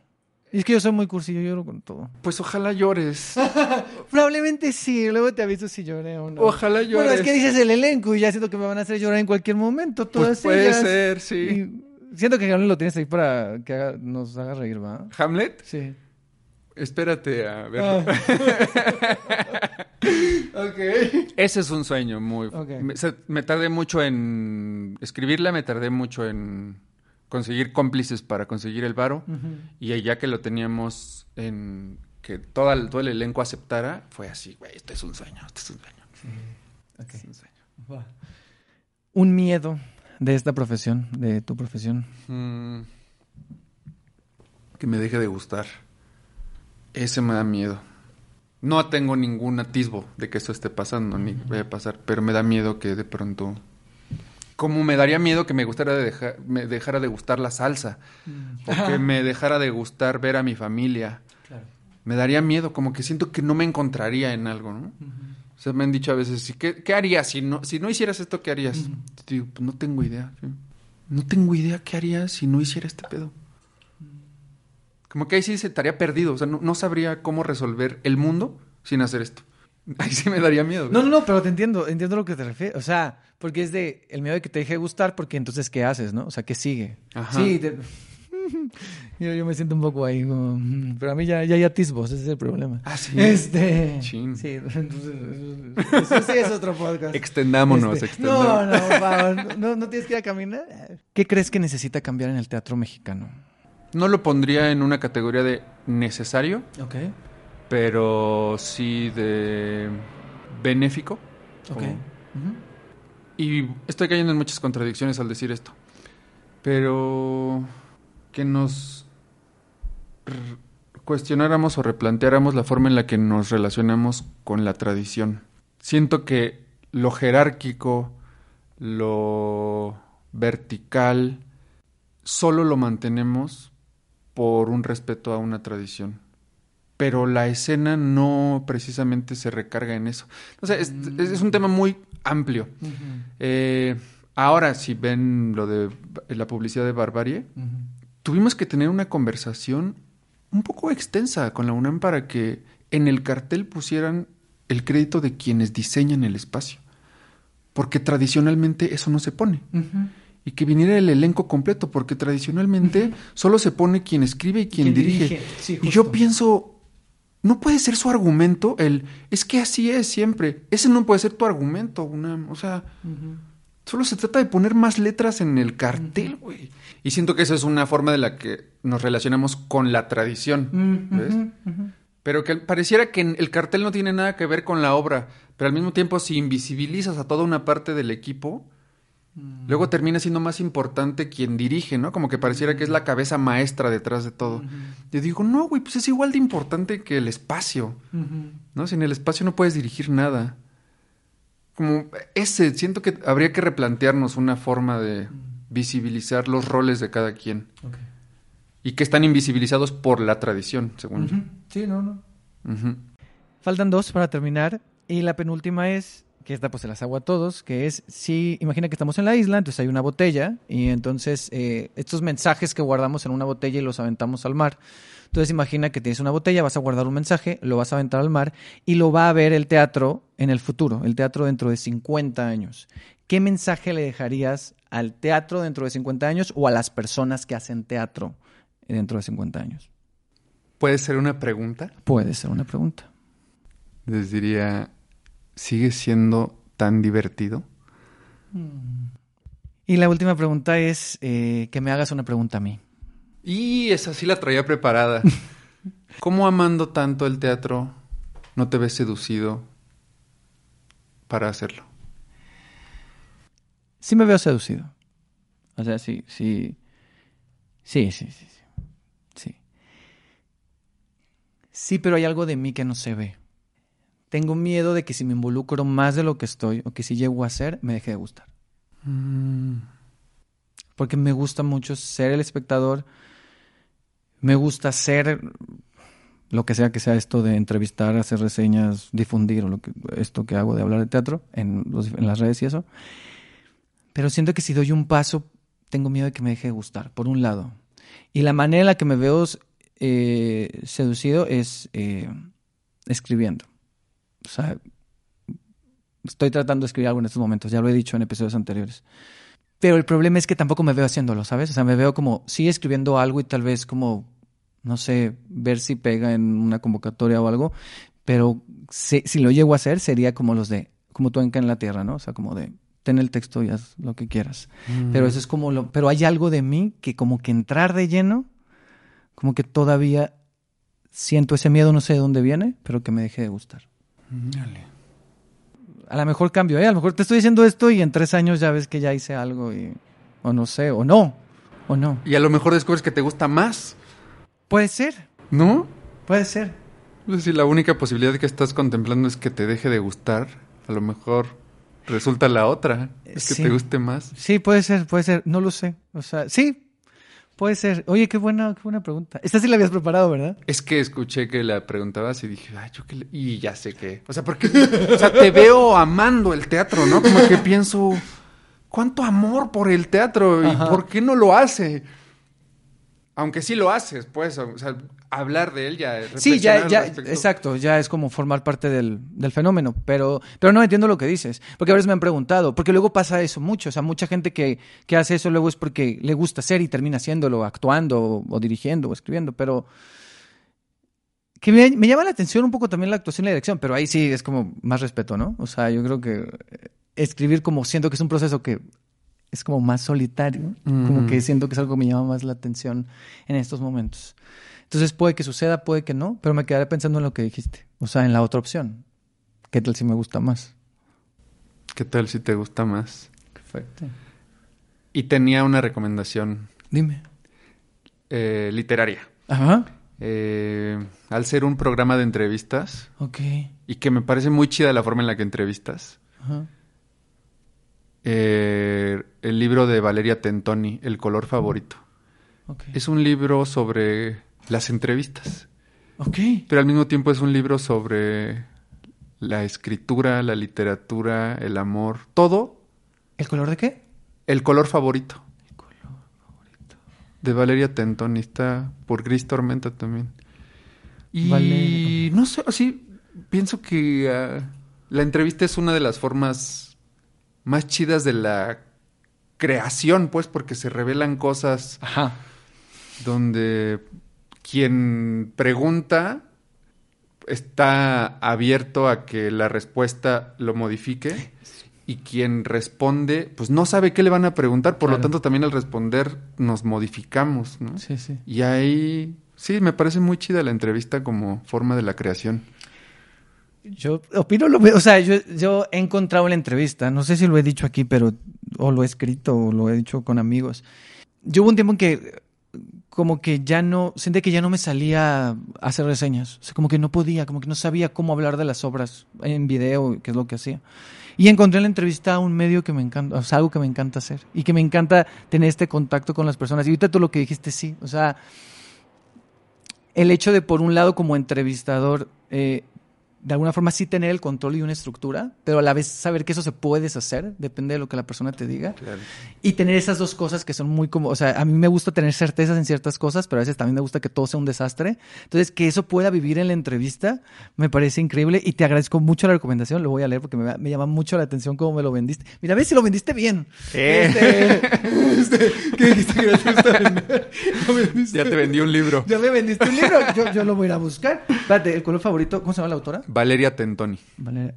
Es que yo soy muy cursi, yo lloro con todo. Pues ojalá llores. Probablemente sí, luego te aviso si lloré o no. Ojalá llores. Bueno, es que dices el elenco y ya siento que me van a hacer llorar en cualquier momento. Todas Pues puede ellas. ser, sí. Y siento que Gabriel lo tienes ahí para que haga- nos haga reír, ¿va? Hamlet, Sí. espérate a verlo. ok. Ese es un sueño muy... Ok. Me, se- me tardé mucho en escribirla, me tardé mucho en conseguir cómplices para conseguir el varo. Y ya que lo teníamos en... que toda el- todo el elenco aceptara, fue así, güey, esto es un sueño, esto es un sueño. Ok. esto es un sueño. Va. Un miedo de esta profesión, de tu profesión. Mm, que me deje de gustar. Ese me da miedo. No tengo ningún atisbo de que eso esté pasando, ni vaya a pasar, pero me da miedo que de pronto... Como me daría miedo que me gustara de dejar, me dejara de gustar la salsa, o que me dejara de gustar ver a mi familia. Claro. Me daría miedo, como que siento que no me encontraría en algo, ¿no? O sea, me han dicho a veces, "¿Sí, ¿qué, qué harías si no, si no hicieras esto? ¿Qué harías? Digo, pues no tengo idea. ¿sí? No tengo idea qué haría si no hiciera este pedo. Como que ahí sí se estaría perdido. O sea, no, no sabría cómo resolver el mundo sin hacer esto. Ahí sí me daría miedo. No, no, no, pero te entiendo, entiendo a lo que te refieres. O sea, porque es de el miedo de que te deje de gustar, porque entonces, ¿qué haces, no? O sea, ¿qué sigue? Ajá. Sí, te- yo, yo me siento un poco ahí, como, mm, pero a mí ya, ya atisbos, ese es el problema. Ah, sí. Este. Chin. Sí, entonces, eso, eso sí es otro podcast. Extendámonos, Este, extendamos. No, no, por favor, no, no tienes que ir a caminar. ¿Qué crees que necesita cambiar en el teatro mexicano? No lo pondría en una categoría de necesario, Ok, pero sí de benéfico. ok. O-. Y estoy cayendo en muchas contradicciones al decir esto. Pero que nos cuestionáramos o replanteáramos la forma en la que nos relacionamos con la tradición. Siento que lo jerárquico, lo vertical, solo lo mantenemos por un respeto a una tradición. Pero la escena no precisamente se recarga en eso. O sea, es, un tema muy amplio. Eh, ahora, si ven lo de la publicidad de Barbarie, tuvimos que tener una conversación un poco extensa con la UNAM para que en el cartel pusieran el crédito de quienes diseñan el espacio. Porque tradicionalmente eso no se pone. Y que viniera el elenco completo, porque tradicionalmente solo se pone quien escribe y quien Quien dirige. dirige, sí, y yo pienso, no puede ser su argumento el, es que así es siempre. Ese no puede ser tu argumento, UNAM. O sea. Solo se trata de poner más letras en el cartel, güey. Y siento que esa es una forma de la que nos relacionamos con la tradición, ¿ves? Pero que pareciera que el cartel no tiene nada que ver con la obra, pero al mismo tiempo si invisibilizas a toda una parte del equipo, luego termina siendo más importante quien dirige, ¿no? Como que pareciera que es la cabeza maestra detrás de todo. Yo digo, no, güey, pues es igual de importante que el espacio. ¿no? Si en el espacio no puedes dirigir nada. Como ese, siento que habría que replantearnos una forma de visibilizar los roles de cada quien. Y que están invisibilizados por la tradición, según Ujú. Sí, no, no. yo. Faltan dos para terminar. Y la penúltima es, que esta pues se las hago a todos, que es, si imagina que estamos en la isla, entonces hay una botella y entonces eh, estos mensajes que guardamos en una botella y los aventamos al mar. Entonces imagina que tienes una botella, vas a guardar un mensaje, lo vas a aventar al mar y lo va a ver el teatro en el futuro, el teatro dentro de 50 años. ¿Qué mensaje le dejarías al teatro dentro de 50 años o a las personas que hacen teatro dentro de 50 años? ¿Puede ser una pregunta? Puede ser una pregunta. Les diría, ¿sigue siendo tan divertido? Y la última pregunta es eh, que me hagas una pregunta a mí. Y esa sí la traía preparada. ¿Cómo amando tanto el teatro no te ves seducido para hacerlo? Sí me veo seducido. O sea, sí, sí. Sí, sí, sí. Sí, sí. sí pero hay algo de mí que no se ve. Tengo miedo de que si me involucro más de lo que estoy o que si llego a ser, me deje de gustar. Mm, Porque me gusta mucho ser el espectador. Me gusta ser lo que sea que sea esto de entrevistar, hacer reseñas, difundir o lo que, esto que hago de hablar de teatro en, los- en las redes y eso. Pero siento que si doy un paso, tengo miedo de que me deje de gustar, por un lado. Y la manera en la que me veo eh, seducido es eh, escribiendo. O sea, estoy tratando de escribir algo en estos momentos, ya lo he dicho en episodios anteriores. Pero el problema es que tampoco me veo haciéndolo, ¿sabes? O sea, me veo como, sí, escribiendo algo y tal vez como, no sé, ver si pega en una convocatoria o algo, pero si, si lo llego a hacer sería como los de, como tú en en la Tierra, ¿no? O sea, como de, ten el texto y haz lo que quieras. Pero eso es como lo, pero hay algo de mí que como que entrar de lleno, como que todavía siento ese miedo, no sé de dónde viene, pero que me deje de gustar. Dale. A lo mejor cambio, ¿eh? A lo mejor te estoy diciendo esto y en tres años ya ves que ya hice algo y, o no sé, o no, o no. Y a lo mejor descubres que te gusta más, Puede ser, ¿no? puede ser. Pues si la única posibilidad que estás contemplando es que te deje de gustar, a lo mejor resulta la otra, es que Sí. te guste más. Sí, puede ser, puede ser, no lo sé. O sea, sí, puede ser. Oye, qué buena, qué buena pregunta. Esta sí la habías preparado, ¿verdad? Es que escuché que la preguntabas y dije, ay, yo qué le-". Y ya sé que. O sea, porque. o sea, te veo amando el teatro, ¿no? Como que pienso. ¿Cuánto amor por el teatro? ¿Y Ajá. por qué no lo hace? Aunque sí lo haces, pues. O sea, hablar de él ya. Sí, ya, ya, exacto, ya es como formar parte del, del fenómeno, pero, pero no entiendo lo que dices, porque a veces me han preguntado, porque luego pasa eso mucho, o sea, mucha gente que, que hace eso luego es porque le gusta hacer y termina haciéndolo, actuando o, o dirigiendo o escribiendo, pero que me, me llama la atención un poco también la actuación y la dirección, pero ahí sí es como más respeto, ¿no? O sea, yo creo que escribir como siento que es un proceso que es como más solitario, como que siento que es algo que me llama más la atención en estos momentos. Entonces puede que suceda, puede que no, pero me quedaré pensando en lo que dijiste. O sea, en la otra opción. ¿Qué tal si me gusta más? ¿Qué tal si te gusta más? Perfecto. Y tenía una recomendación Dime. eh, literaria. Ajá. Eh, al ser un programa de entrevistas, Ok. y que me parece muy chida la forma en la que entrevistas, Ajá. eh, el libro de Valeria Tentoni, El color favorito. Ok. Es un libro sobre las entrevistas, Ok. pero al mismo tiempo es un libro sobre la escritura, la literatura, el amor, todo, ¿El color de qué? el color favorito. De Valeria Tentoni, está por Gris Tormenta también. Y no sé, así pienso que ah, la entrevista es una de las formas más chidas de la creación, pues, porque se revelan cosas Ajá. donde quien pregunta está abierto a que la respuesta lo modifique y quien responde, pues no sabe qué le van a preguntar, por lo tanto también al responder nos modificamos, ¿no? Sí, sí. Y ahí, sí, me parece muy chida la entrevista como forma de la creación. Yo opino lo mismo. O sea, yo, yo he encontrado en la entrevista, no sé si lo he dicho aquí, pero o lo he escrito o lo he dicho con amigos. Yo hubo un tiempo en que como que ya no, sentí que ya no me salía a hacer reseñas. O sea, como que no podía, como que no sabía cómo hablar de las obras en video, que es lo que hacía. Y encontré en la entrevista un medio que me encanta, o sea, algo que me encanta hacer y que me encanta tener este contacto con las personas. Y ahorita tú lo que dijiste, sí. O sea, el hecho de, por un lado, como entrevistador, eh, de alguna forma sí tener el control y una estructura, pero a la vez saber que eso se puede deshacer, depende de lo que la persona te diga. Claro. Y tener esas dos cosas que son muy como, o sea, a mí me gusta tener certezas en ciertas cosas, pero a veces también me gusta que todo sea un desastre. Entonces, que eso pueda vivir en la entrevista me parece increíble y te agradezco mucho la recomendación, lo voy a leer porque me, me llama mucho la atención cómo me lo vendiste. Mira, a ver si lo vendiste bien. Este, este, ¿Qué dijiste que no te gusta vender? Lo vendiste. Ya te vendí un libro. Ya me vendiste un libro, yo, yo lo voy a ir a buscar. Espérate, el color favorito, ¿cómo se llama la autora? Valeria Tentoni, Valeria,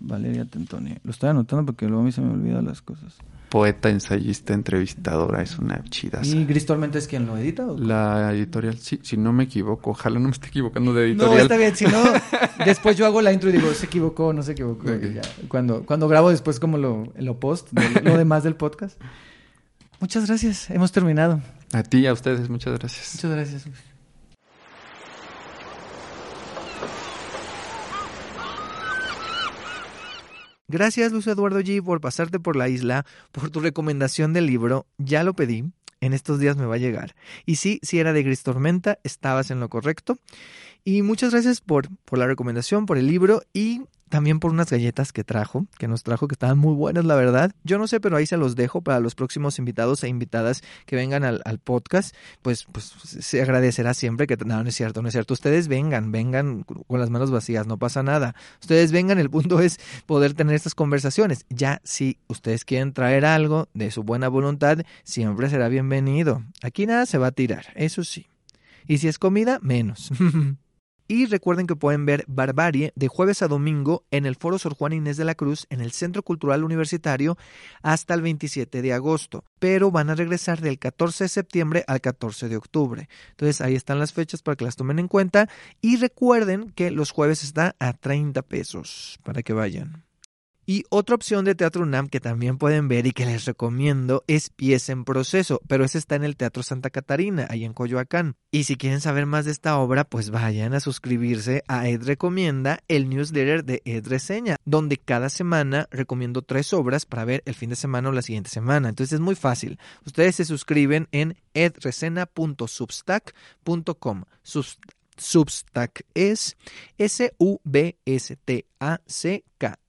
Valeria Tentoni. Lo estoy anotando porque luego a mí se me olvidan las cosas. poeta, ensayista, entrevistadora, es una chida. ¿Y Tormenta es quien lo edita? o? La editorial, sí, si no me equivoco, ojalá no me esté equivocando de No, editorial. está bien, si no, después yo hago la intro y digo, se equivocó, no se equivocó. Ya. Cuando, cuando grabo después como lo, lo post, de- lo demás del podcast. Muchas gracias, hemos terminado. A ti y a ustedes, muchas gracias. Muchas gracias. Gracias, Luis Eduardo G, por pasarte por la isla, por tu recomendación del libro. Ya lo pedí. En estos días me va a llegar. Y sí, si era de Gris Tormenta, estabas en lo correcto. Y muchas gracias por, por la recomendación, por el libro y también por unas galletas que trajo, que nos trajo, que estaban muy buenas, la verdad. Yo no sé, pero ahí se los dejo para los próximos invitados e invitadas que vengan al, podcast. Pues, pues se agradecerá siempre que... No, no es cierto, no es cierto. Ustedes vengan, vengan con las manos vacías, no pasa nada. Ustedes vengan, el punto es poder tener estas conversaciones. Ya si ustedes quieren traer algo de su buena voluntad, siempre será bienvenido. Aquí nada se va a tirar, eso sí. Y si es comida, menos. Y recuerden que pueden ver Barbarie de jueves a domingo en el Foro Sor Juan Inés de la Cruz en el Centro Cultural Universitario hasta el 27 de agosto, pero van a regresar del 14 de septiembre al 14 de octubre. Entonces ahí están las fechas para que las tomen en cuenta y recuerden que los jueves está a 30 pesos para que vayan. Y otra opción de Teatro UNAM que también pueden ver y que les recomiendo es Pieza en Proceso, pero ese está en el Teatro Santa Catarina, ahí en Coyoacán. Y si quieren saber más de esta obra, pues vayan a suscribirse a Ed Recomienda, el newsletter de Ed Reseña, donde cada semana recomiendo tres obras para ver el fin de semana o la siguiente semana. Entonces es muy fácil. Ustedes se suscriben en edresena.substack.com. Subst Substack es S-U-B-S-T-A-C-K,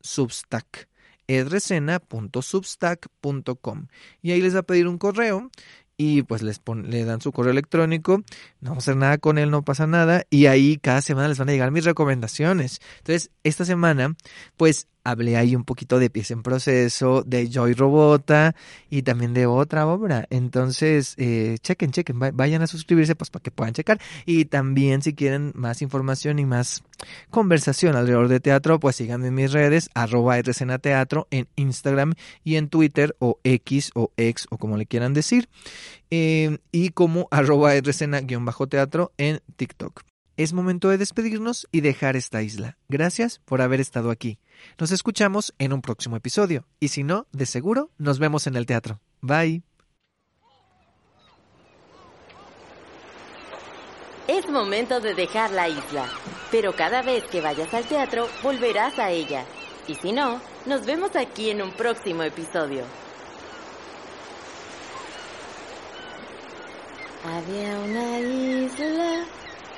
Substack, edresena.substack.com. Y ahí les va a pedir un correo y pues les le dan su correo electrónico, no vamos a hacer nada con él, no pasa nada, y ahí cada semana les van a llegar mis recomendaciones. Entonces, esta semana, pues hablé ahí un poquito de pieza en proceso, de Joy Robota y también de otra obra. Entonces, eh, chequen, chequen, va- vayan a suscribirse pues para que puedan checar. Y también si quieren más información y más conversación alrededor de teatro, pues síganme en mis redes, arroba RCN Teatro en Instagram y en Twitter o X o X o como le quieran decir. Eh, y como arroba RCN-teatro en TikTok. Es momento de despedirnos y dejar esta isla. Gracias por haber estado aquí. Nos escuchamos en un próximo episodio. Y si no, de seguro, nos vemos en el teatro. Bye. Es momento de dejar la isla, pero cada vez que vayas al teatro volverás a ella. Y si no, nos vemos aquí en un próximo episodio. Había una isla,